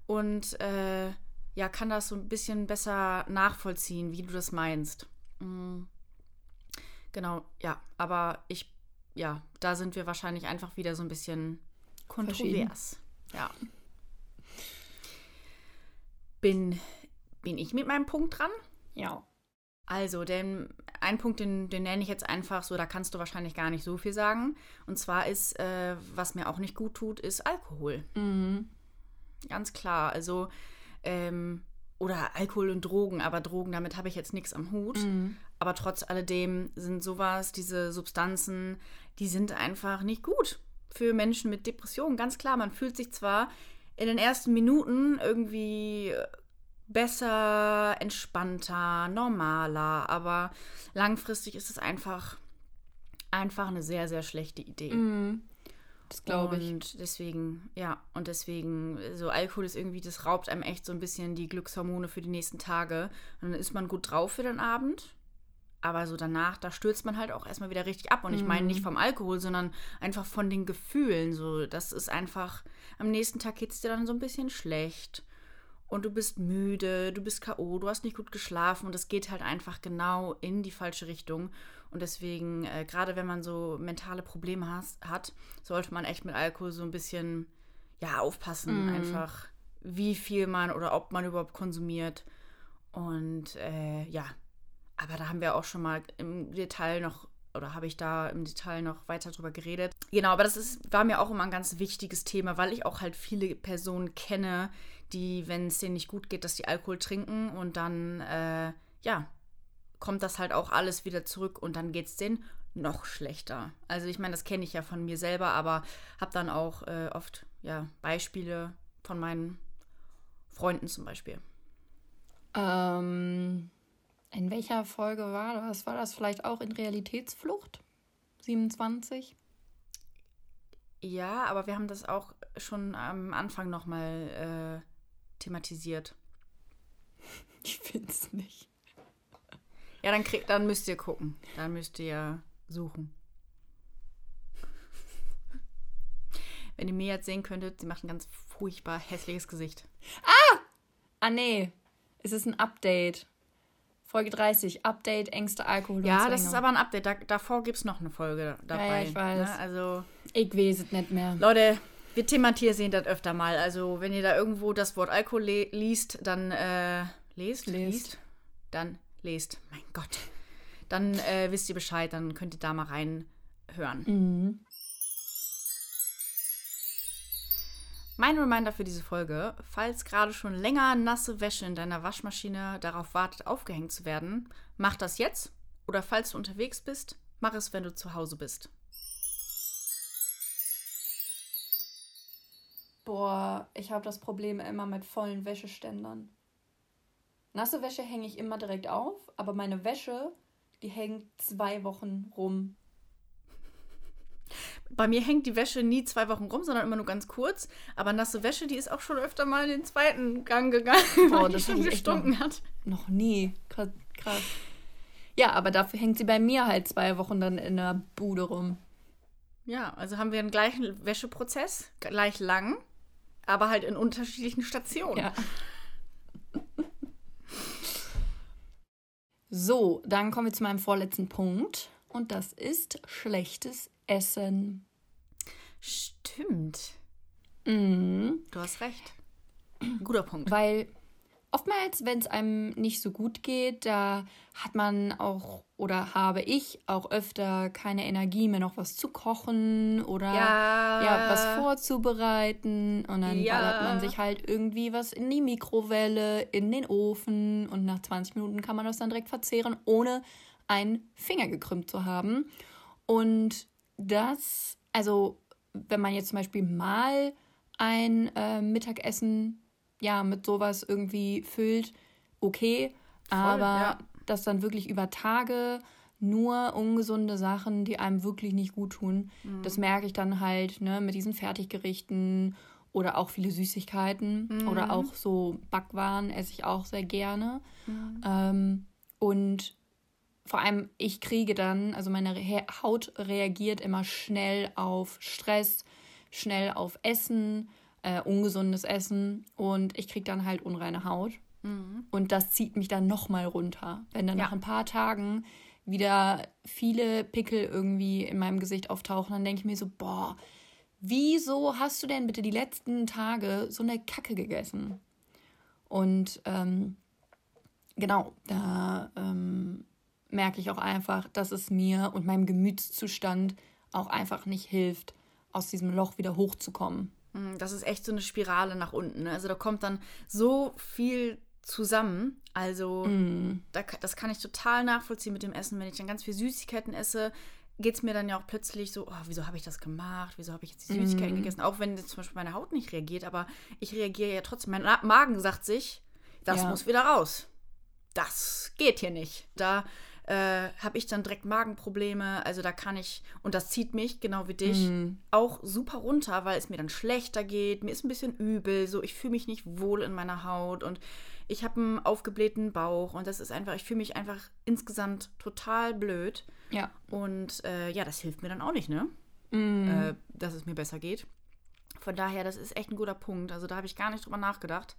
Und äh, ja, kann das so ein bisschen besser nachvollziehen, wie du das meinst. Mhm. Genau, ja. Aber ich, ja, da sind wir wahrscheinlich einfach wieder so ein bisschen kontrovers. Ja. Bin, bin ich mit meinem Punkt dran? Ja. Also, denn ein Punkt, den, den nenne ich jetzt einfach so, da kannst du wahrscheinlich gar nicht so viel sagen. Und zwar ist, äh, was mir auch nicht gut tut, ist Alkohol. Mhm. Ganz klar. Also, ähm, oder Alkohol und Drogen, aber Drogen, damit habe ich jetzt nichts am Hut. Mhm. Aber trotz alledem sind sowas, diese Substanzen, die sind einfach nicht gut für Menschen mit Depressionen. Ganz klar, man fühlt sich zwar in den ersten Minuten irgendwie besser, entspannter, normaler, aber langfristig ist es einfach, einfach eine sehr, sehr schlechte Idee. Mm, das glaube ich. Und deswegen, ja, und deswegen, so Alkohol ist irgendwie, das raubt einem echt so ein bisschen die Glückshormone für die nächsten Tage. Und dann ist man gut drauf für den Abend. Aber so danach, da stürzt man halt auch erstmal wieder richtig ab. Und ich meine nicht mhm. vom Alkohol, sondern einfach von den Gefühlen. So, das ist einfach, am nächsten Tag geht es dir dann so ein bisschen schlecht und du bist müde, du bist K.O., du hast nicht gut geschlafen und es geht halt einfach genau in die falsche Richtung. Und deswegen, äh, gerade wenn man so mentale Probleme has, hat, sollte man echt mit Alkohol so ein bisschen, ja, aufpassen. Mm. Einfach, wie viel man oder ob man überhaupt konsumiert. Und äh, ja, aber da haben wir auch schon mal im Detail noch oder habe ich da im Detail noch weiter drüber geredet. Genau, aber das ist, war mir auch immer ein ganz wichtiges Thema, weil ich auch halt viele Personen kenne, die, wenn es denen nicht gut geht, dass die Alkohol trinken und dann, äh, ja, kommt das halt auch alles wieder zurück und dann geht es denen noch schlechter. Also ich meine, das kenne ich ja von mir selber, aber habe dann auch äh, oft ja, Beispiele von meinen Freunden zum Beispiel.
Ähm, in welcher Folge war das? War das vielleicht auch in Realitätsflucht? 27?
Ja, aber wir haben das auch schon am Anfang nochmal äh, thematisiert.
Ich finde es nicht.
Ja, dann, krieg, dann müsst ihr gucken. Dann müsst ihr suchen. Wenn ihr mir jetzt sehen könntet, sie macht ein ganz furchtbar hässliches Gesicht.
Ah! Ah, nee. Es ist ein Update. Folge 30, Update, Ängste, Alkohol.
Ja, das ist aber ein Update. Da, davor gibt es noch eine Folge dabei. Ja, ja ich weiß. Ne? Also,
ich weiß es nicht mehr.
Leute, wir thematisieren das öfter mal. Also, wenn ihr da irgendwo das Wort Alkohol liest, dann äh, lest, lest, liest, dann lest. Mein Gott. Dann äh, wisst ihr Bescheid, dann könnt ihr da mal reinhören. Mhm. Mein Reminder für diese Folge, falls gerade schon länger nasse Wäsche in deiner Waschmaschine darauf wartet, aufgehängt zu werden, mach das jetzt. Oder falls du unterwegs bist, mach es, wenn du zu Hause bist.
Boah, ich habe das Problem immer mit vollen Wäscheständern. Nasse Wäsche hänge ich immer direkt auf, aber meine Wäsche, die hängt zwei Wochen rum.
Bei mir hängt die Wäsche nie zwei Wochen rum, sondern immer nur ganz kurz. Aber nasse Wäsche, die ist auch schon öfter mal in den zweiten Gang gegangen, Boah, weil die schon
gestunken noch, hat. Noch nie. Krass. Ja, aber dafür hängt sie bei mir halt zwei Wochen dann in der Bude rum.
Ja, also haben wir einen gleichen Wäscheprozess, gleich lang, aber halt in unterschiedlichen Stationen. Ja.
so, dann kommen wir zu meinem vorletzten Punkt. Und das ist schlechtes Essen.
Stimmt. Mhm. Du hast recht. Guter Punkt.
Weil oftmals, wenn es einem nicht so gut geht, da hat man auch oder habe ich auch öfter keine Energie mehr, noch was zu kochen oder ja, ja was vorzubereiten. Und dann ja. ballert man sich halt irgendwie was in die Mikrowelle, in den Ofen und nach 20 Minuten kann man das dann direkt verzehren, ohne einen Finger gekrümmt zu haben. Und das, also wenn man jetzt zum Beispiel mal ein äh, Mittagessen ja mit sowas irgendwie füllt, okay, Voll, aber ja. das dann wirklich über Tage nur ungesunde Sachen, die einem wirklich nicht gut tun. Mhm. Das merke ich dann halt ne, mit diesen Fertiggerichten oder auch viele Süßigkeiten mhm. oder auch so Backwaren esse ich auch sehr gerne. Mhm. Ähm, und vor allem ich kriege dann, also meine Haut reagiert immer schnell auf Stress, schnell auf Essen, äh, ungesundes Essen und ich kriege dann halt unreine Haut. Mhm. Und das zieht mich dann nochmal runter. Wenn dann ja. nach ein paar Tagen wieder viele Pickel irgendwie in meinem Gesicht auftauchen, dann denke ich mir so, boah, wieso hast du denn bitte die letzten Tage so eine Kacke gegessen? Und ähm, genau, da ähm, merke ich auch einfach, dass es mir und meinem Gemütszustand auch einfach nicht hilft, aus diesem Loch wieder hochzukommen.
Hm, das ist echt so eine Spirale nach unten. Ne? Also da kommt dann so viel zusammen. Also mm. da, das kann ich total nachvollziehen mit dem Essen. Wenn ich dann ganz viel Süßigkeiten esse, geht es mir dann ja auch plötzlich so, oh, wieso habe ich das gemacht? Wieso habe ich jetzt die Süßigkeiten mm. gegessen? Auch wenn zum Beispiel meine Haut nicht reagiert, aber ich reagiere ja trotzdem. Mein Magen sagt sich, das ja. muss wieder raus. Das geht hier nicht. Da äh, habe ich dann direkt Magenprobleme. Also da kann ich, und das zieht mich, genau wie dich, mhm. auch super runter, weil es mir dann schlechter geht. Mir ist ein bisschen übel, so ich fühle mich nicht wohl in meiner Haut und ich habe einen aufgeblähten Bauch und das ist einfach, ich fühle mich einfach insgesamt total blöd. Ja. Und äh, ja, das hilft mir dann auch nicht, ne? Mhm. Äh, dass es mir besser geht. Von daher, das ist echt ein guter Punkt. Also da habe ich gar nicht drüber nachgedacht.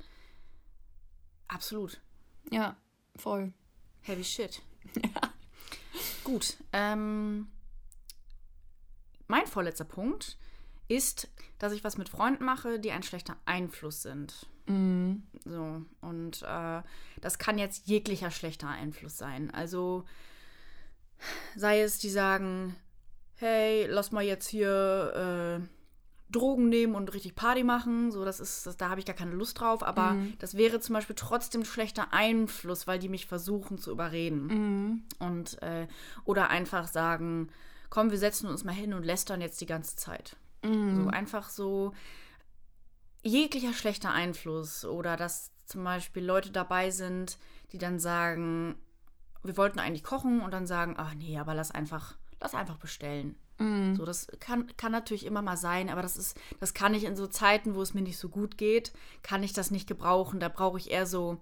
Absolut.
Ja, voll.
Heavy shit. Ja. Gut. Ähm, mein vorletzter Punkt ist, dass ich was mit Freunden mache, die ein schlechter Einfluss sind. Mhm. So, und äh, das kann jetzt jeglicher schlechter Einfluss sein. Also sei es, die sagen, hey, lass mal jetzt hier äh, Drogen nehmen und richtig Party machen. So, das ist, das, da habe ich gar keine Lust drauf. Aber mhm. das wäre zum Beispiel trotzdem schlechter Einfluss, weil die mich versuchen zu überreden. Mhm. Und äh, oder einfach sagen, komm, wir setzen uns mal hin und lästern jetzt die ganze Zeit. Mhm. So einfach so jeglicher schlechter Einfluss. Oder dass zum Beispiel Leute dabei sind, die dann sagen, wir wollten eigentlich kochen und dann sagen, ach nee, aber lass einfach, lass einfach bestellen. Mhm. So, das kann, kann natürlich immer mal sein, aber das ist, das kann ich in so Zeiten, wo es mir nicht so gut geht, kann ich das nicht gebrauchen. Da brauche ich eher so,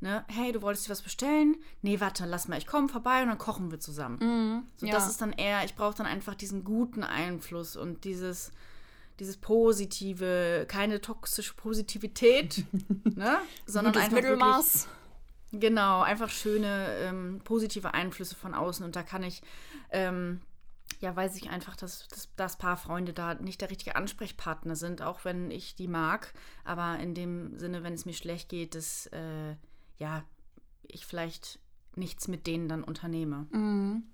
ne, hey, du wolltest dir was bestellen? Nee, warte, lass mal, ich komme vorbei und dann kochen wir zusammen. Mhm. So, ja. das ist dann eher, ich brauche dann einfach diesen guten Einfluss und dieses, dieses positive, keine toxische Positivität, ne? sondern Gutes einfach Mittelmaß. Wirklich, genau, einfach schöne ähm, positive Einflüsse von außen und da kann ich ähm, ja, weiß ich einfach, dass, dass das Paar Freunde da nicht der richtige Ansprechpartner sind, auch wenn ich die mag. Aber in dem Sinne, wenn es mir schlecht geht, dass äh, ja, ich vielleicht nichts mit denen dann unternehme.
Mhm.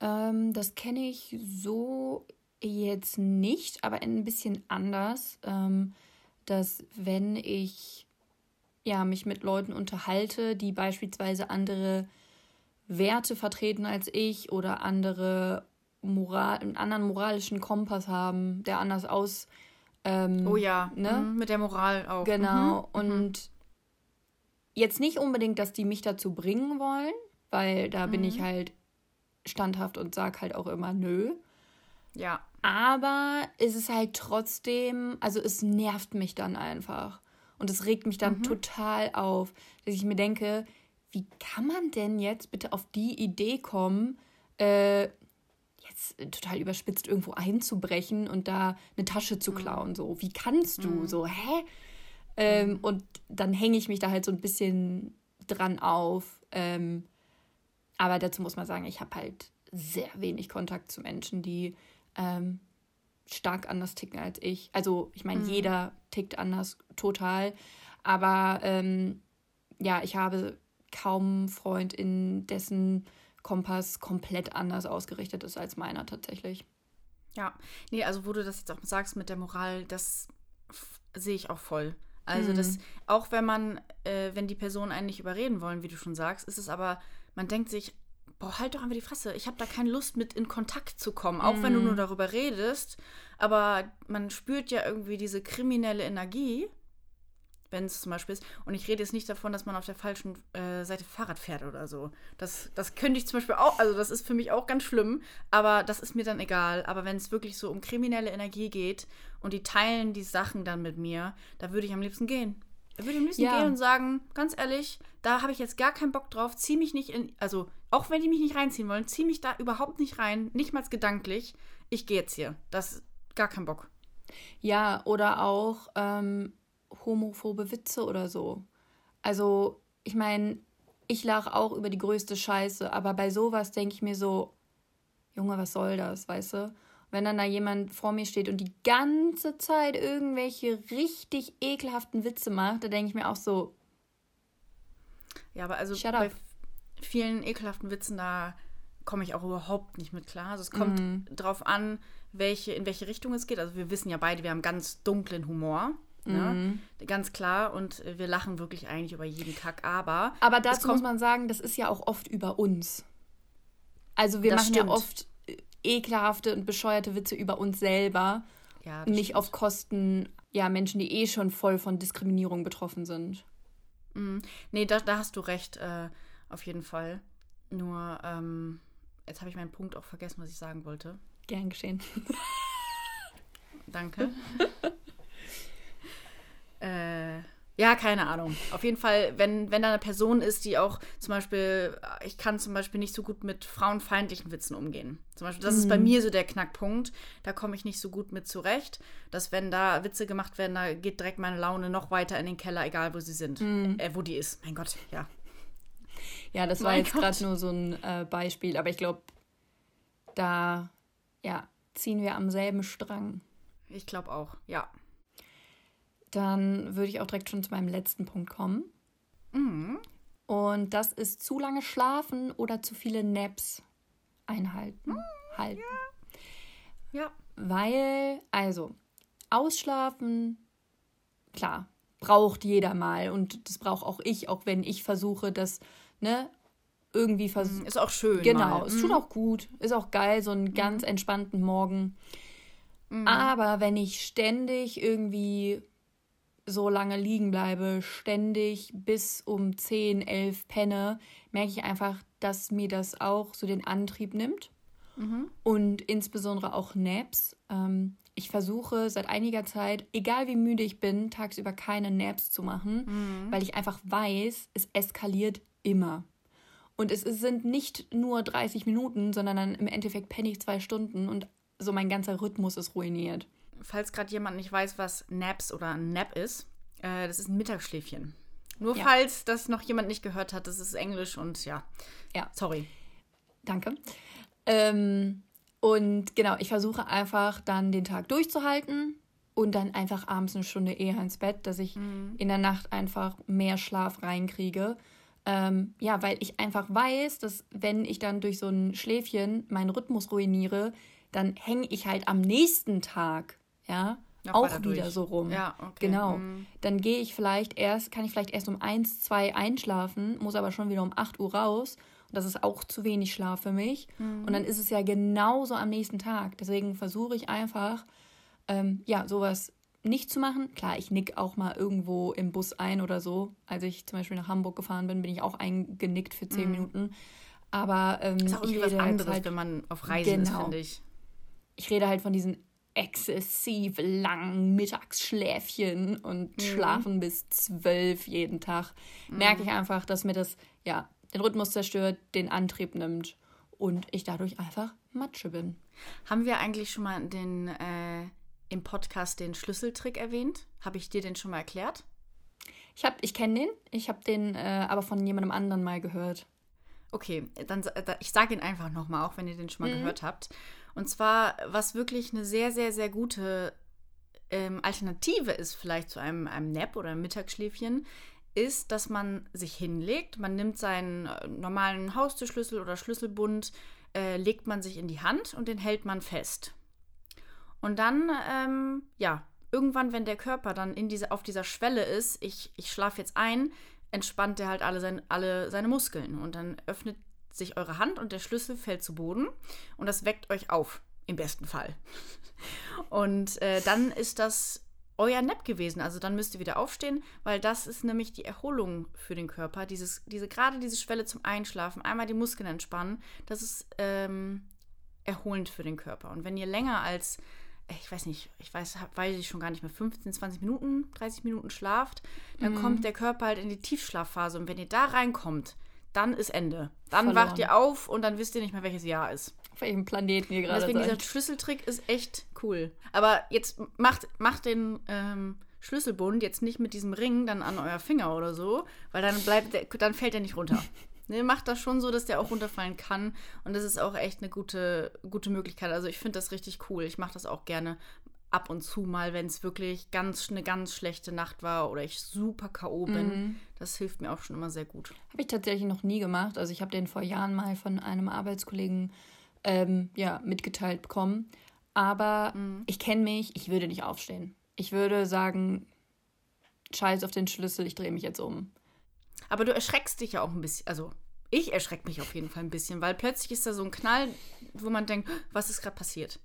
Ähm, das kenne ich so jetzt nicht, aber ein bisschen anders. Ähm, dass wenn ich ja, mich mit Leuten unterhalte, die beispielsweise andere Werte vertreten als ich oder andere Moral, einen anderen moralischen Kompass haben, der anders aus. Ähm,
oh ja, ne? Mhm, mit der Moral auch.
Genau. Mhm. mhm. Und jetzt nicht unbedingt, dass die mich dazu bringen wollen, weil da mhm. bin ich mhm. halt standhaft und sag halt auch immer nö. Ja. Aber es ist halt trotzdem, also es nervt mich dann einfach. Und es regt mich dann mhm. total auf, dass ich mir denke, wie kann man denn jetzt bitte auf die Idee kommen, äh, jetzt total überspitzt irgendwo einzubrechen und da eine Tasche zu mhm. klauen? So, wie kannst du? Mhm. So, hä? Ähm, mhm. und dann hänge ich mich da halt so ein bisschen dran auf. Ähm, aber dazu muss man sagen, ich habe halt sehr wenig Kontakt zu Menschen, die ähm, stark anders ticken als ich. Also ich meine, mhm. jeder tickt anders total. Aber ähm, ja, ich habe kaum Freund, in dessen Kompass komplett anders ausgerichtet ist als meiner tatsächlich.
Ja, nee, also wo du das jetzt auch sagst mit der Moral, das sehe ich auch voll. Also mhm. das, auch wenn man, äh, wenn die Personen einen nicht überreden wollen, wie du schon sagst, ist es aber, man denkt sich, boah, halt doch einfach die Fresse. Ich habe da keine Lust mit in Kontakt zu kommen, auch mm. wenn du nur mhm. darüber redest. Aber man spürt ja irgendwie diese kriminelle Energie, wenn es zum Beispiel ist. Und ich rede jetzt nicht davon, dass man auf der falschen äh, Seite Fahrrad fährt oder so. Das, das könnte ich zum Beispiel auch, also das ist für mich auch ganz schlimm, aber das ist mir dann egal. Aber wenn es wirklich so um kriminelle Energie geht und die teilen die Sachen dann mit mir, da würde ich am liebsten gehen. Da würde ich am liebsten ja. gehen und sagen, ganz ehrlich, da habe ich jetzt gar keinen Bock drauf, zieh mich nicht in, also auch wenn die mich nicht reinziehen wollen, zieh mich da überhaupt nicht rein, nicht mal gedanklich. Ich gehe jetzt hier. Das ist gar kein Bock.
Ja, oder auch ähm, homophobe Witze oder so. Also, ich meine, ich lache auch über die größte Scheiße, aber bei sowas denke ich mir so, Junge, was soll das, weißt du? Wenn dann da jemand vor mir steht und die ganze Zeit irgendwelche richtig ekelhaften Witze macht, da denke ich mir auch so.
Ja, aber also bei up. vielen ekelhaften Witzen, da komme ich auch überhaupt nicht mit klar. Also es kommt mhm. drauf an, welche, in welche Richtung es geht. Also wir wissen ja beide, wir haben ganz dunklen Humor. Ne? Mhm. Ganz klar. Und wir lachen wirklich eigentlich über jeden Kack. Aber.
Aber dazu muss man sagen, das ist ja auch oft über uns. Also wir machen stimmt. ja oft ekelhafte und bescheuerte Witze über uns selber. Ja, nicht stimmt. auf Kosten ja, Menschen, die eh schon voll von Diskriminierung betroffen sind.
Mhm. Nee, da, da hast du recht, äh, auf jeden Fall. Nur, ähm, jetzt habe ich meinen Punkt auch vergessen, was ich sagen wollte.
Gern geschehen.
Danke. Äh, ja, keine Ahnung. Auf jeden Fall, wenn, wenn da eine Person ist, die auch zum Beispiel, ich kann zum Beispiel nicht so gut mit frauenfeindlichen Witzen umgehen. Zum Beispiel, das mhm. ist bei mhm. mir so der Knackpunkt. Da komme ich nicht so gut mit zurecht, dass wenn da Witze gemacht werden, da geht direkt meine Laune noch weiter in den Keller, egal wo sie sind. Mhm. Äh, wo die ist. Mein Gott, ja.
Ja, das war mein jetzt gerade nur so ein äh, Beispiel, aber ich glaube, da ja, ziehen wir am selben Strang.
Ich glaube auch, ja
dann würde ich auch direkt schon zu meinem letzten Punkt kommen. Mhm. Und das ist zu lange schlafen oder zu viele Naps einhalten. Mhm, halten. Ja. ja. Weil, also, ausschlafen, klar, braucht jeder mal. Und das brauche auch ich, auch wenn ich versuche, das, ne, irgendwie versuche.
Mhm, ist auch schön.
Genau, mal. es tut mhm. auch gut. Ist auch geil, so einen mhm. ganz entspannten Morgen. Mhm. Aber wenn ich ständig irgendwie so lange liegen bleibe, ständig bis um 10, 11 penne, merke ich einfach, dass mir das auch so den Antrieb nimmt. Mhm. Und insbesondere auch Naps. Ähm, ich versuche seit einiger Zeit, egal wie müde ich bin, tagsüber keine Naps zu machen, mhm. weil ich einfach weiß, es eskaliert immer. Und es sind nicht nur 30 Minuten, sondern dann im Endeffekt penne ich zwei Stunden und so mein ganzer Rhythmus ist ruiniert
falls gerade jemand nicht weiß, was Naps oder Nap ist, äh, das ist ein Mittagsschläfchen. Nur ja. falls das noch jemand nicht gehört hat, das ist Englisch und ja. Ja. Sorry.
Danke. Ähm, und genau, ich versuche einfach dann den Tag durchzuhalten und dann einfach abends eine Stunde eher ins Bett, dass ich mhm. in der Nacht einfach mehr Schlaf reinkriege. Ähm, ja, weil ich einfach weiß, dass wenn ich dann durch so ein Schläfchen meinen Rhythmus ruiniere, dann hänge ich halt am nächsten Tag ja, Noch auch wieder so rum. Ja, okay. Genau. Mhm. Dann gehe ich vielleicht erst, kann ich vielleicht erst um 1, 2 einschlafen, muss aber schon wieder um 8 Uhr raus. Und das ist auch zu wenig Schlaf für mich. Mhm. Und dann ist es ja genauso am nächsten Tag. Deswegen versuche ich einfach, ähm, ja, sowas nicht zu machen. Klar, ich nick auch mal irgendwo im Bus ein oder so. Als ich zum Beispiel nach Hamburg gefahren bin, bin ich auch eingenickt für 10 mhm. Minuten. Aber ähm, ist auch irgendwie was anderes, halt, wenn man auf Reisen genau. ist, finde ich. Ich rede halt von diesen exzessiv langen Mittagsschläfchen und mhm. schlafen bis zwölf jeden Tag. Mhm. Merke ich einfach, dass mir das ja den Rhythmus zerstört, den Antrieb nimmt und ich dadurch einfach Matsche bin.
Haben wir eigentlich schon mal den äh, im Podcast den Schlüsseltrick erwähnt? Habe ich dir den schon mal erklärt?
Ich, ich kenne den, ich habe den äh, aber von jemandem anderen mal gehört.
Okay, dann ich sage ihn einfach nochmal, auch wenn ihr den schon mal mhm. gehört habt. Und zwar, was wirklich eine sehr, sehr, sehr gute ähm, Alternative ist, vielleicht zu einem, einem Nap oder einem Mittagsschläfchen, ist, dass man sich hinlegt, man nimmt seinen äh, normalen Haustürschlüssel oder Schlüsselbund, äh, legt man sich in die Hand und den hält man fest. Und dann, ähm, ja, irgendwann, wenn der Körper dann in diese, auf dieser Schwelle ist, ich, ich schlafe jetzt ein, entspannt er halt alle, sein, alle seine Muskeln. Und dann öffnet sich eure Hand und der Schlüssel fällt zu Boden und das weckt euch auf, im besten Fall. Und äh, dann ist das euer Nap gewesen. Also dann müsst ihr wieder aufstehen, weil das ist nämlich die Erholung für den Körper. Dieses, diese, gerade diese Schwelle zum Einschlafen, einmal die Muskeln entspannen, das ist ähm, erholend für den Körper. Und wenn ihr länger als ich weiß nicht, ich weiß, weiß ich schon gar nicht mehr, 15, 20 Minuten, 30 Minuten schlaft, dann mhm. kommt der Körper halt in die Tiefschlafphase. Und wenn ihr da reinkommt, dann ist Ende. Dann Verloren. wacht ihr auf und dann wisst ihr nicht mehr, welches Jahr ist.
Auf welchem Planeten ihr gerade
seid. Deswegen dieser Schlüsseltrick ist echt cool. Aber jetzt macht, macht den ähm, Schlüsselbund jetzt nicht mit diesem Ring dann an euer Finger oder so, weil dann bleibt der, dann fällt er nicht runter. Ne, macht das schon so, dass der auch runterfallen kann. Und das ist auch echt eine gute, gute Möglichkeit. Also ich finde das richtig cool. Ich mache das auch gerne ab und zu mal, wenn es wirklich ganz eine ganz schlechte Nacht war oder ich super K.O. bin. Mhm. Das hilft mir auch schon immer sehr gut.
Habe ich tatsächlich noch nie gemacht. Also ich habe den vor Jahren mal von einem Arbeitskollegen ähm, ja, mitgeteilt bekommen. Aber mhm. ich kenne mich, ich würde nicht aufstehen. Ich würde sagen, scheiß auf den Schlüssel, ich drehe mich jetzt um.
Aber du erschreckst dich ja auch ein bisschen. Also, ich erschrecke mich auf jeden Fall ein bisschen, weil plötzlich ist da so ein Knall, wo man denkt, was ist gerade passiert?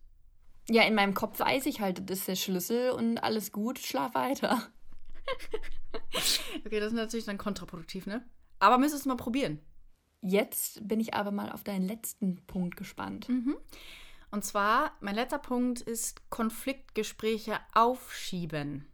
Ja, in meinem Kopf weiß ich halt, das ist der Schlüssel und alles gut, schlaf weiter.
okay, das ist natürlich dann kontraproduktiv, ne? Aber müsstest du mal probieren.
Jetzt bin ich aber mal auf deinen letzten Punkt gespannt.
Mhm. Und zwar, mein letzter Punkt ist Konfliktgespräche aufschieben.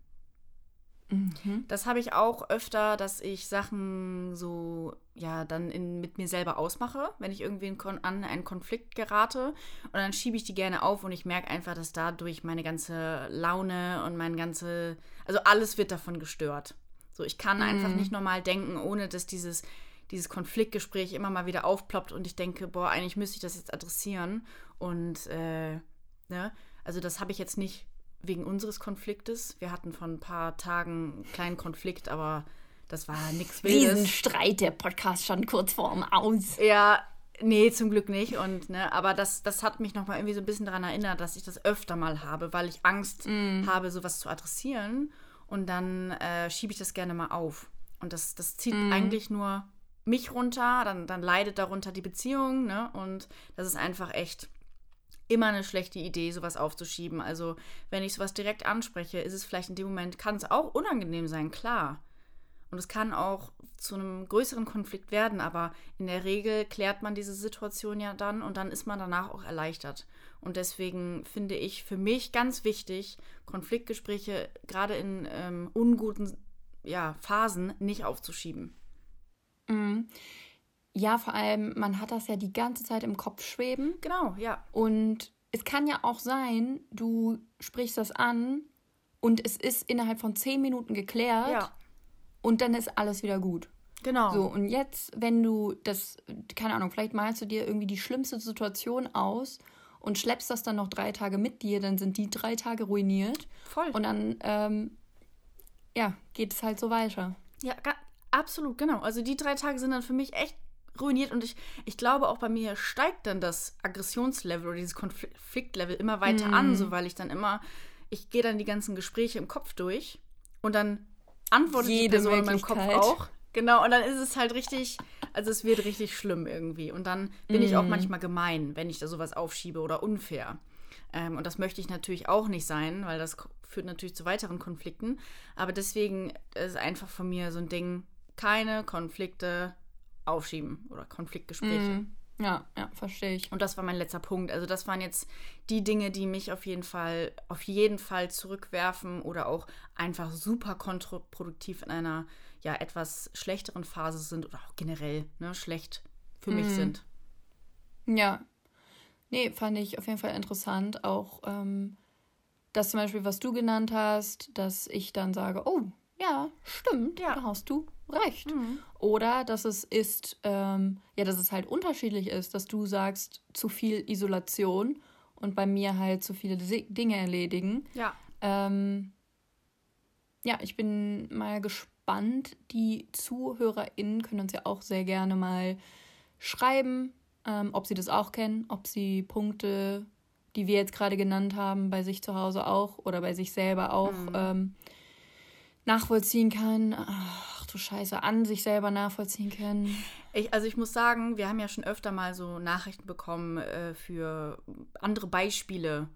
Mhm. Das habe ich auch öfter, dass ich Sachen so, ja, dann in, mit mir selber ausmache, wenn ich irgendwie in, an einen Konflikt gerate. Und dann schiebe ich die gerne auf und ich merke einfach, dass dadurch meine ganze Laune und mein ganze, also alles wird davon gestört. So, ich kann mhm. einfach nicht normal denken, ohne dass dieses, dieses Konfliktgespräch immer mal wieder aufploppt und ich denke, boah, eigentlich müsste ich das jetzt adressieren. Und, äh, ne, also das habe ich jetzt nicht wegen unseres Konfliktes. Wir hatten vor ein paar Tagen einen kleinen Konflikt, aber das war nichts
Wildes. Diesen Streit, der Podcast schon kurz vorm Aus.
Ja, nee, zum Glück nicht. Und, ne, aber das, das hat mich nochmal irgendwie so ein bisschen daran erinnert, dass ich das öfter mal habe, weil ich Angst mm. habe, sowas zu adressieren. Und dann äh, schiebe ich das gerne mal auf. Und das, das zieht mm. eigentlich nur mich runter, dann, dann leidet darunter die Beziehung, ne? Und das ist einfach echt immer eine schlechte Idee, sowas aufzuschieben. Also, wenn ich sowas direkt anspreche, ist es vielleicht in dem Moment, kann es auch unangenehm sein, klar. Und es kann auch zu einem größeren Konflikt werden, aber in der Regel klärt man diese Situation ja dann und dann ist man danach auch erleichtert. Und deswegen finde ich für mich ganz wichtig, Konfliktgespräche gerade in ähm, unguten ja, Phasen nicht aufzuschieben.
Mhm. Ja, vor allem, man hat das ja die ganze Zeit im Kopf schweben.
Genau, ja.
Und es kann ja auch sein, du sprichst das an und es ist innerhalb von zehn Minuten geklärt. Ja. Und dann ist alles wieder gut. Genau. So, und jetzt, wenn du das, keine Ahnung, vielleicht malst du dir irgendwie die schlimmste Situation aus und schleppst das dann noch drei Tage mit dir, dann sind die drei Tage ruiniert. Voll. Und dann, ähm, ja, geht es halt so weiter.
Ja, absolut, genau. Also die drei Tage sind dann für mich echt ruiniert und ich, ich glaube auch bei mir steigt dann das Aggressionslevel oder dieses Konfliktlevel immer weiter mm. an, so weil ich dann immer ich gehe dann die ganzen Gespräche im Kopf durch und dann antwortet Jede die Person in meinem Kopf auch. Genau, und dann ist es halt richtig, also es wird richtig schlimm irgendwie. Und dann bin mm. ich auch mhm. manchmal gemein, wenn ich da sowas aufschiebe oder unfair. Ähm, und das möchte ich natürlich auch nicht sein, weil das führt natürlich zu weiteren Konflikten. Aber deswegen ist einfach von mir so ein Ding, keine Konflikte aufschieben oder Konfliktgespräche.
Mm. Ja, ja, verstehe ich.
Und das war mein letzter Punkt. Also das waren jetzt die Dinge, die mich auf jeden Fall, auf jeden Fall zurückwerfen oder auch einfach super kontraproduktiv in einer ja etwas schlechteren Phase sind oder auch generell ne, schlecht für mich mhm. sind.
Ja. Nee, fand ich auf jeden Fall interessant. Auch ähm, das zum Beispiel, was du genannt hast, dass ich dann sage, oh, ja, stimmt, ja. da hast du recht. Mhm. Oder dass es ist, ähm, ja, dass es halt unterschiedlich ist, dass du sagst, zu viel Isolation und bei mir halt zu viele Dinge erledigen. Ja. Ähm, ja, ich bin mal gespannt. Die ZuhörerInnen können uns ja auch sehr gerne mal schreiben, ähm, ob sie das auch kennen, ob sie Punkte, die wir jetzt gerade genannt haben, bei sich zu Hause auch oder bei sich selber auch mhm. ähm, nachvollziehen kann. Ach du Scheiße, an sich selber nachvollziehen können.
Ich, also ich muss sagen, wir haben ja schon öfter mal so Nachrichten bekommen äh, für andere Beispiele,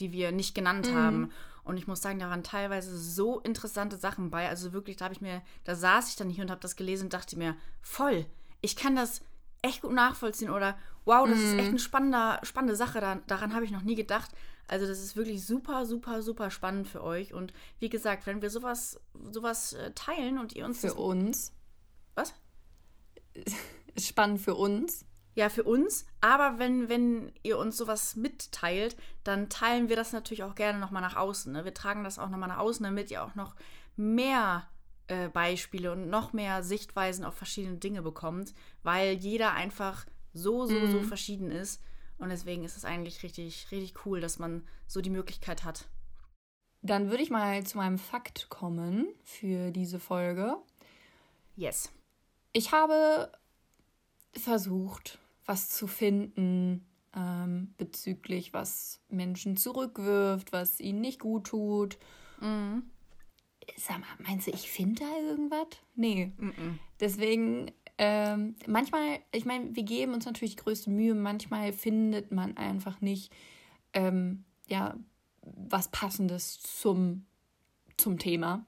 die wir nicht genannt mhm. haben. Und ich muss sagen, da waren teilweise so interessante Sachen bei. Also wirklich, da habe ich mir, da saß ich dann hier und habe das gelesen und dachte mir, voll, ich kann das echt gut nachvollziehen oder wow, das mhm. ist echt mhm. eine spannende, spannende Sache. Da, daran habe ich noch nie gedacht. Also das ist wirklich super, super, super spannend für euch. Und wie gesagt, wenn wir sowas, sowas äh, teilen und ihr uns.
Für uns. Was? Spannend für uns.
Ja, für uns. Aber wenn, wenn ihr uns sowas mitteilt, dann teilen wir das natürlich auch gerne nochmal nach außen. Ne? Wir tragen das auch nochmal nach außen, damit ihr auch noch mehr äh, Beispiele und noch mehr Sichtweisen auf verschiedene Dinge bekommt, weil jeder einfach so, so, mhm. so verschieden ist. Und deswegen ist es eigentlich richtig, richtig cool, dass man so die Möglichkeit hat.
Dann würde ich mal zu meinem Fakt kommen für diese Folge. Yes. Ich habe versucht, was zu finden ähm, bezüglich, was Menschen zurückwirft, was ihnen nicht gut tut. Mhm. Sag mal, meinst du, ich finde da irgendwas? Nee. Mhm. Deswegen ähm, manchmal, ich meine, wir geben uns natürlich die größte Mühe, manchmal findet man einfach nicht ähm, ja, was Passendes zum, zum Thema.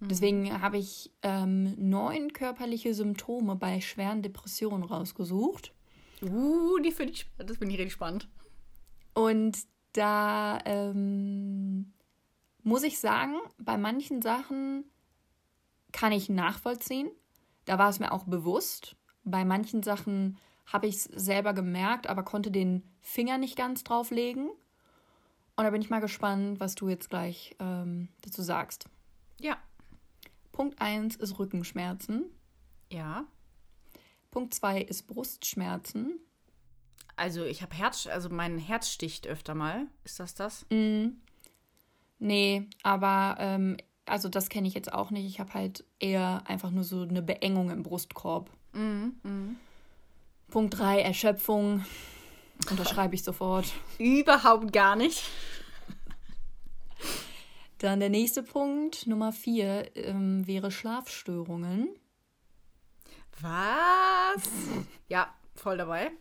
Mhm. Deswegen habe ich ähm, neun körperliche Symptome bei schweren Depressionen rausgesucht.
Uh, die finde ich, das finde ich richtig spannend.
Und da ähm, muss ich sagen, bei manchen Sachen kann ich nachvollziehen. Da war es mir auch bewusst. Bei manchen Sachen habe ich es selber gemerkt, aber konnte den Finger nicht ganz drauflegen. Und da bin ich mal gespannt, was du jetzt gleich ähm, dazu sagst. Ja. Punkt 1 ist Rückenschmerzen. Ja. Punkt 2 ist Brustschmerzen.
Also ich habe Herz, also mein Herz sticht öfter mal. Ist das das?
Mm. Nee, aber ähm, also das kenne ich jetzt auch nicht. Ich habe halt eher einfach nur so eine Beengung im Brustkorb. Mhm, mh. Punkt 3, Erschöpfung. Unterschreibe ich sofort.
Überhaupt gar nicht.
Dann der nächste Punkt, Nummer 4, ähm, wäre Schlafstörungen.
Was? ja, voll dabei.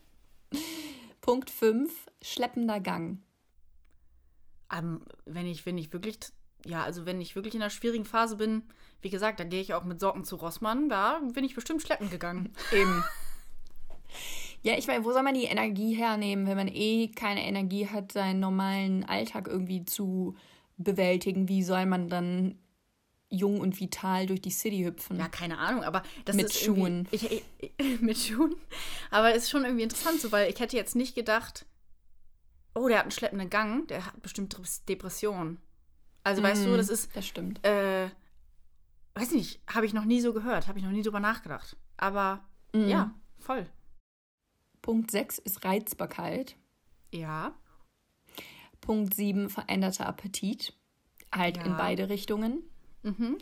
Punkt 5, schleppender Gang.
Um, ähm, wenn, ich, wenn ich wirklich ja, also wenn ich wirklich in einer schwierigen Phase bin, wie gesagt, dann gehe ich auch mit Socken zu Rossmann. Da bin ich bestimmt schleppen gegangen. Eben.
Ja, ich meine, wo soll man die Energie hernehmen, wenn man eh keine Energie hat, seinen normalen Alltag irgendwie zu bewältigen? Wie soll man dann jung und vital durch die City hüpfen?
Ja, keine Ahnung, aber das mit ist Schuhen. Ich, ich, ich, mit Schuhen. Aber es ist schon irgendwie interessant, so, weil ich hätte jetzt nicht gedacht, oh, der hat einen schleppenden Gang, der hat bestimmt Depressionen. Also mm, weißt du, das ist.
Das stimmt.
Äh, weiß nicht, habe ich noch nie so gehört, habe ich noch nie drüber nachgedacht. Aber mm. ja, voll.
Punkt 6 ist Reizbarkeit. Ja. Punkt 7 veränderter Appetit. Halt ja. in beide Richtungen. Mhm.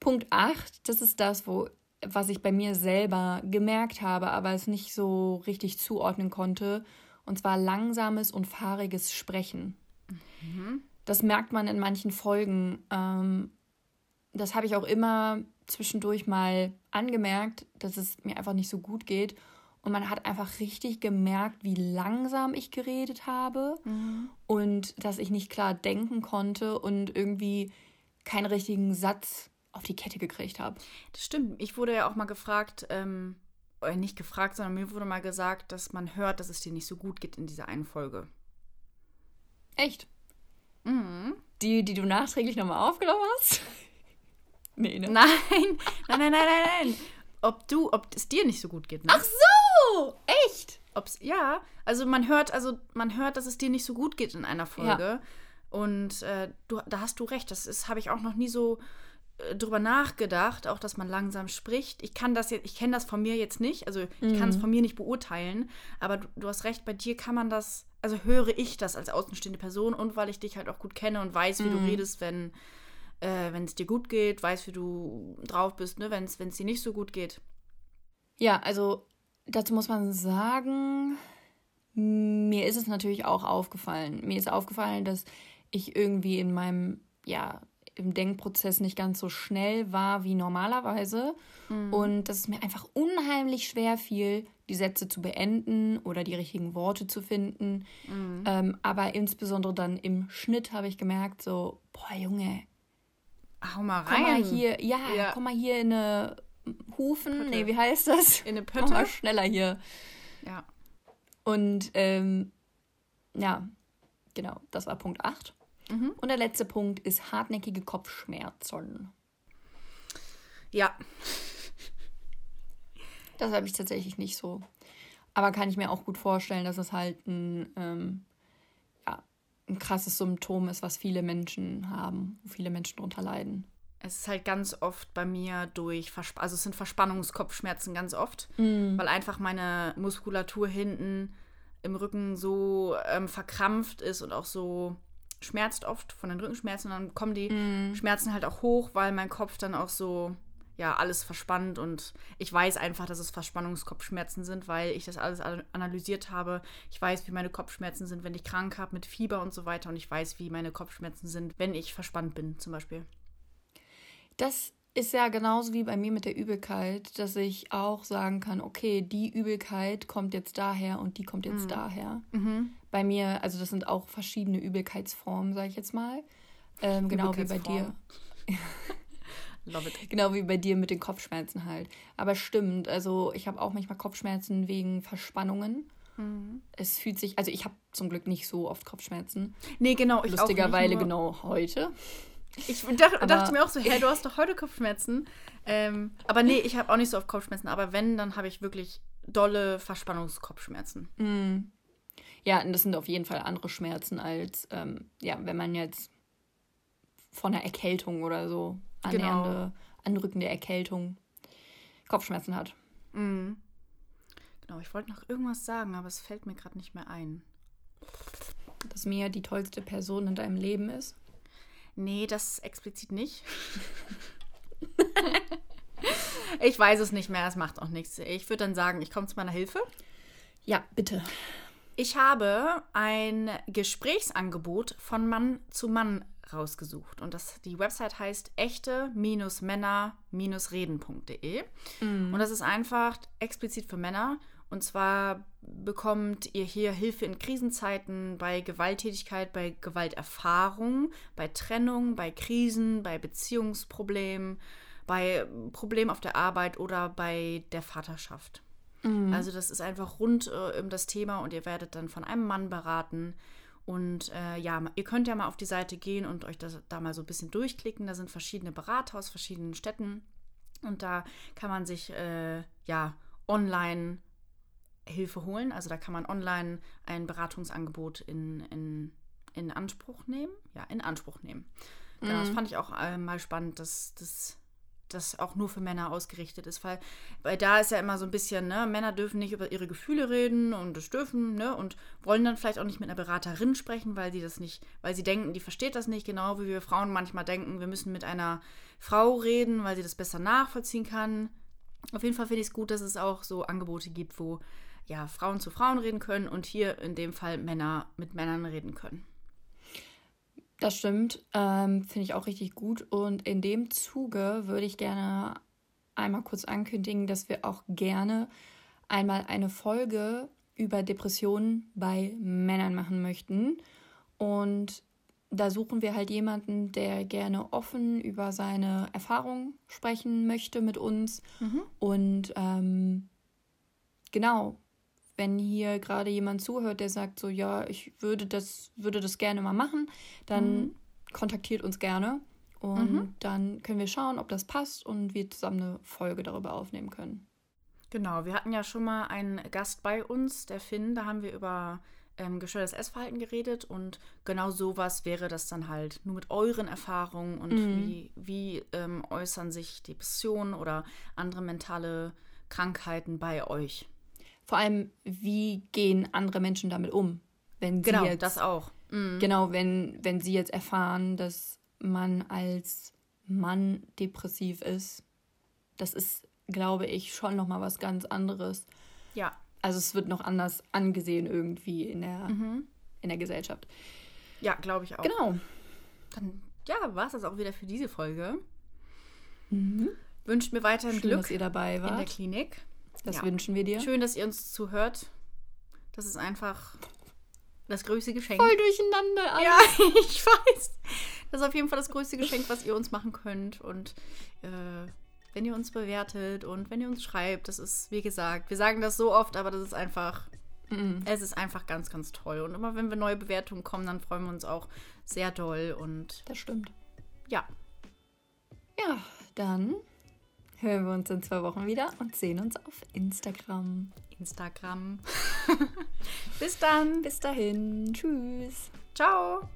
Punkt 8, das ist das, wo, was ich bei mir selber gemerkt habe, aber es nicht so richtig zuordnen konnte. Und zwar langsames und fahriges Sprechen. Mhm. Das merkt man in manchen Folgen. Ähm, das habe ich auch immer zwischendurch mal angemerkt, dass es mir einfach nicht so gut geht. Und man hat einfach richtig gemerkt, wie langsam ich geredet habe mhm. und dass ich nicht klar denken konnte und irgendwie keinen richtigen Satz auf die Kette gekriegt habe.
Das stimmt. Ich wurde ja auch mal gefragt, ähm, oder nicht gefragt, sondern mir wurde mal gesagt, dass man hört, dass es dir nicht so gut geht in dieser einen Folge.
Echt? Mhm. Die, die du nachträglich nochmal aufgenommen hast?
nee, ne? Nein, nein, nein, nein, nein, nein. Ob du, ob es dir nicht so gut geht,
ne? Ach so! Echt?
Ob's, ja, also man hört, also man hört, dass es dir nicht so gut geht in einer Folge. Ja. Und äh, du, da hast du recht, das habe ich auch noch nie so drüber nachgedacht, auch dass man langsam spricht. Ich kann das jetzt, ich kenne das von mir jetzt nicht, also ich mhm. kann es von mir nicht beurteilen, aber du, du, hast recht, bei dir kann man das, also höre ich das als außenstehende Person und weil ich dich halt auch gut kenne und weiß, wie mhm. du redest, wenn äh, es dir gut geht, weiß, wie du drauf bist, ne, wenn es dir nicht so gut geht.
Ja, also dazu muss man sagen, mir ist es natürlich auch aufgefallen. Mir ist aufgefallen, dass ich irgendwie in meinem, ja, im Denkprozess nicht ganz so schnell war wie normalerweise mhm. und dass es mir einfach unheimlich schwer fiel, die Sätze zu beenden oder die richtigen Worte zu finden. Mhm. Ähm, aber insbesondere dann im Schnitt habe ich gemerkt, so, boah, Junge, Hau mal rein. Komm mal hier, ja, ja. komm mal hier in eine Hufen, Pötte. nee, wie heißt das? In eine Pötte. Komm mal schneller hier. Ja. Und ähm, ja, genau, das war Punkt 8. Mhm. Und der letzte Punkt ist hartnäckige Kopfschmerzen. Ja. Das habe ich tatsächlich nicht so. Aber kann ich mir auch gut vorstellen, dass es halt ein, ähm, ja, ein krasses Symptom ist, was viele Menschen haben, wo viele Menschen darunter leiden.
Es ist halt ganz oft bei mir durch, Versp also es sind Verspannungskopfschmerzen ganz oft, mm. weil einfach meine Muskulatur hinten im Rücken so ähm, verkrampft ist und auch so schmerzt oft von den Rückenschmerzen. Und dann kommen die mm. Schmerzen halt auch hoch, weil mein Kopf dann auch so, ja, alles verspannt. Und ich weiß einfach, dass es Verspannungskopfschmerzen sind, weil ich das alles analysiert habe. Ich weiß, wie meine Kopfschmerzen sind, wenn ich krank habe mit Fieber und so weiter. Und ich weiß, wie meine Kopfschmerzen sind, wenn ich verspannt bin, zum Beispiel.
Das ist ja genauso wie bei mir mit der Übelkeit, dass ich auch sagen kann, okay, die Übelkeit kommt jetzt daher und die kommt jetzt mhm. daher. Mhm. Bei mir, also das sind auch verschiedene Übelkeitsformen, sage ich jetzt mal. Ähm, genau wie bei dir. Love it. Genau wie bei dir mit den Kopfschmerzen halt. Aber stimmt, also ich habe auch manchmal Kopfschmerzen wegen Verspannungen. Mhm. Es fühlt sich, also ich habe zum Glück nicht so oft Kopfschmerzen. Nee, genau. Ich Lustigerweise genau heute.
Ich dacht, dachte mir auch so, hey, du hast doch heute Kopfschmerzen. Ähm, aber nee, ich habe auch nicht so oft Kopfschmerzen. Aber wenn, dann habe ich wirklich dolle Verspannungskopfschmerzen.
Mm. Ja, und das sind auf jeden Fall andere Schmerzen als, ähm, ja, wenn man jetzt von einer Erkältung oder so, annähernde, genau. anrückende Erkältung, Kopfschmerzen hat.
Mm. Genau, ich wollte noch irgendwas sagen, aber es fällt mir gerade nicht mehr ein.
Dass Mia die tollste Person in deinem Leben ist?
Nee, das explizit nicht. ich weiß es nicht mehr, es macht auch nichts. Ich würde dann sagen, ich komme zu meiner Hilfe.
Ja, bitte.
Ich habe ein Gesprächsangebot von Mann zu Mann rausgesucht. Und das, die Website heißt echte-männer-reden.de. Mhm. Und das ist einfach explizit für Männer. Und zwar bekommt ihr hier Hilfe in Krisenzeiten bei Gewalttätigkeit, bei Gewalterfahrung, bei Trennung, bei Krisen, bei Beziehungsproblemen, bei Problemen auf der Arbeit oder bei der Vaterschaft. Mhm. Also das ist einfach rund äh, um das Thema und ihr werdet dann von einem Mann beraten. Und äh, ja, ihr könnt ja mal auf die Seite gehen und euch das, da mal so ein bisschen durchklicken. Da sind verschiedene Berater aus verschiedenen Städten. Und da kann man sich äh, ja online Hilfe holen. Also da kann man online ein Beratungsangebot in, in, in Anspruch nehmen. Ja, in Anspruch nehmen. Genau, mhm. das fand ich auch äh, mal spannend, dass das das auch nur für Männer ausgerichtet ist, weil, weil da ist ja immer so ein bisschen, ne, Männer dürfen nicht über ihre Gefühle reden und das dürfen, ne, und wollen dann vielleicht auch nicht mit einer Beraterin sprechen, weil sie das nicht, weil sie denken, die versteht das nicht, genau wie wir Frauen manchmal denken, wir müssen mit einer Frau reden, weil sie das besser nachvollziehen kann. Auf jeden Fall finde ich es gut, dass es auch so Angebote gibt, wo ja, Frauen zu Frauen reden können und hier in dem Fall Männer mit Männern reden können.
Das stimmt. Ähm, Finde ich auch richtig gut. Und in dem Zuge würde ich gerne einmal kurz ankündigen, dass wir auch gerne einmal eine Folge über Depressionen bei Männern machen möchten. Und da suchen wir halt jemanden, der gerne offen über seine Erfahrungen sprechen möchte mit uns. Mhm. Und ähm, genau, wenn hier gerade jemand zuhört, der sagt so, ja, ich würde das, würde das gerne mal machen, dann mhm. kontaktiert uns gerne. Und mhm. dann können wir schauen, ob das passt und wir zusammen eine Folge darüber aufnehmen können.
Genau, wir hatten ja schon mal einen Gast bei uns, der Finn, da haben wir über ähm, gestörtes Essverhalten geredet und genau sowas wäre das dann halt nur mit euren Erfahrungen und mhm. wie, wie ähm, äußern sich Depressionen oder andere mentale Krankheiten bei euch.
Vor allem, wie gehen andere Menschen damit um? Wenn
sie genau,
jetzt,
das auch.
Mhm. Genau, wenn, wenn sie jetzt erfahren, dass man als Mann depressiv ist, das ist, glaube ich, schon nochmal was ganz anderes. Ja. Also es wird noch anders angesehen irgendwie in der, mhm. in der Gesellschaft.
Ja, glaube ich auch. Genau. Dann, ja, war es das auch wieder für diese Folge. Mhm. Wünscht mir weiterhin Schön, Glück dass ihr dabei wart. in der Klinik. Das ja. wünschen wir dir. Schön, dass ihr uns zuhört. Das ist einfach das größte Geschenk. Voll durcheinander alles. Ja, ich weiß. Das ist auf jeden Fall das größte Geschenk, was ihr uns machen könnt. Und äh, wenn ihr uns bewertet und wenn ihr uns schreibt, das ist, wie gesagt, wir sagen das so oft, aber das ist einfach, mm. es ist einfach ganz, ganz toll. Und immer wenn wir neue Bewertungen kommen, dann freuen wir uns auch sehr doll. Und
das stimmt.
Ja.
Ja, dann hören wir uns in zwei Wochen wieder und sehen uns auf Instagram.
Instagram. Bis dann.
Bis dahin. Tschüss.
Ciao.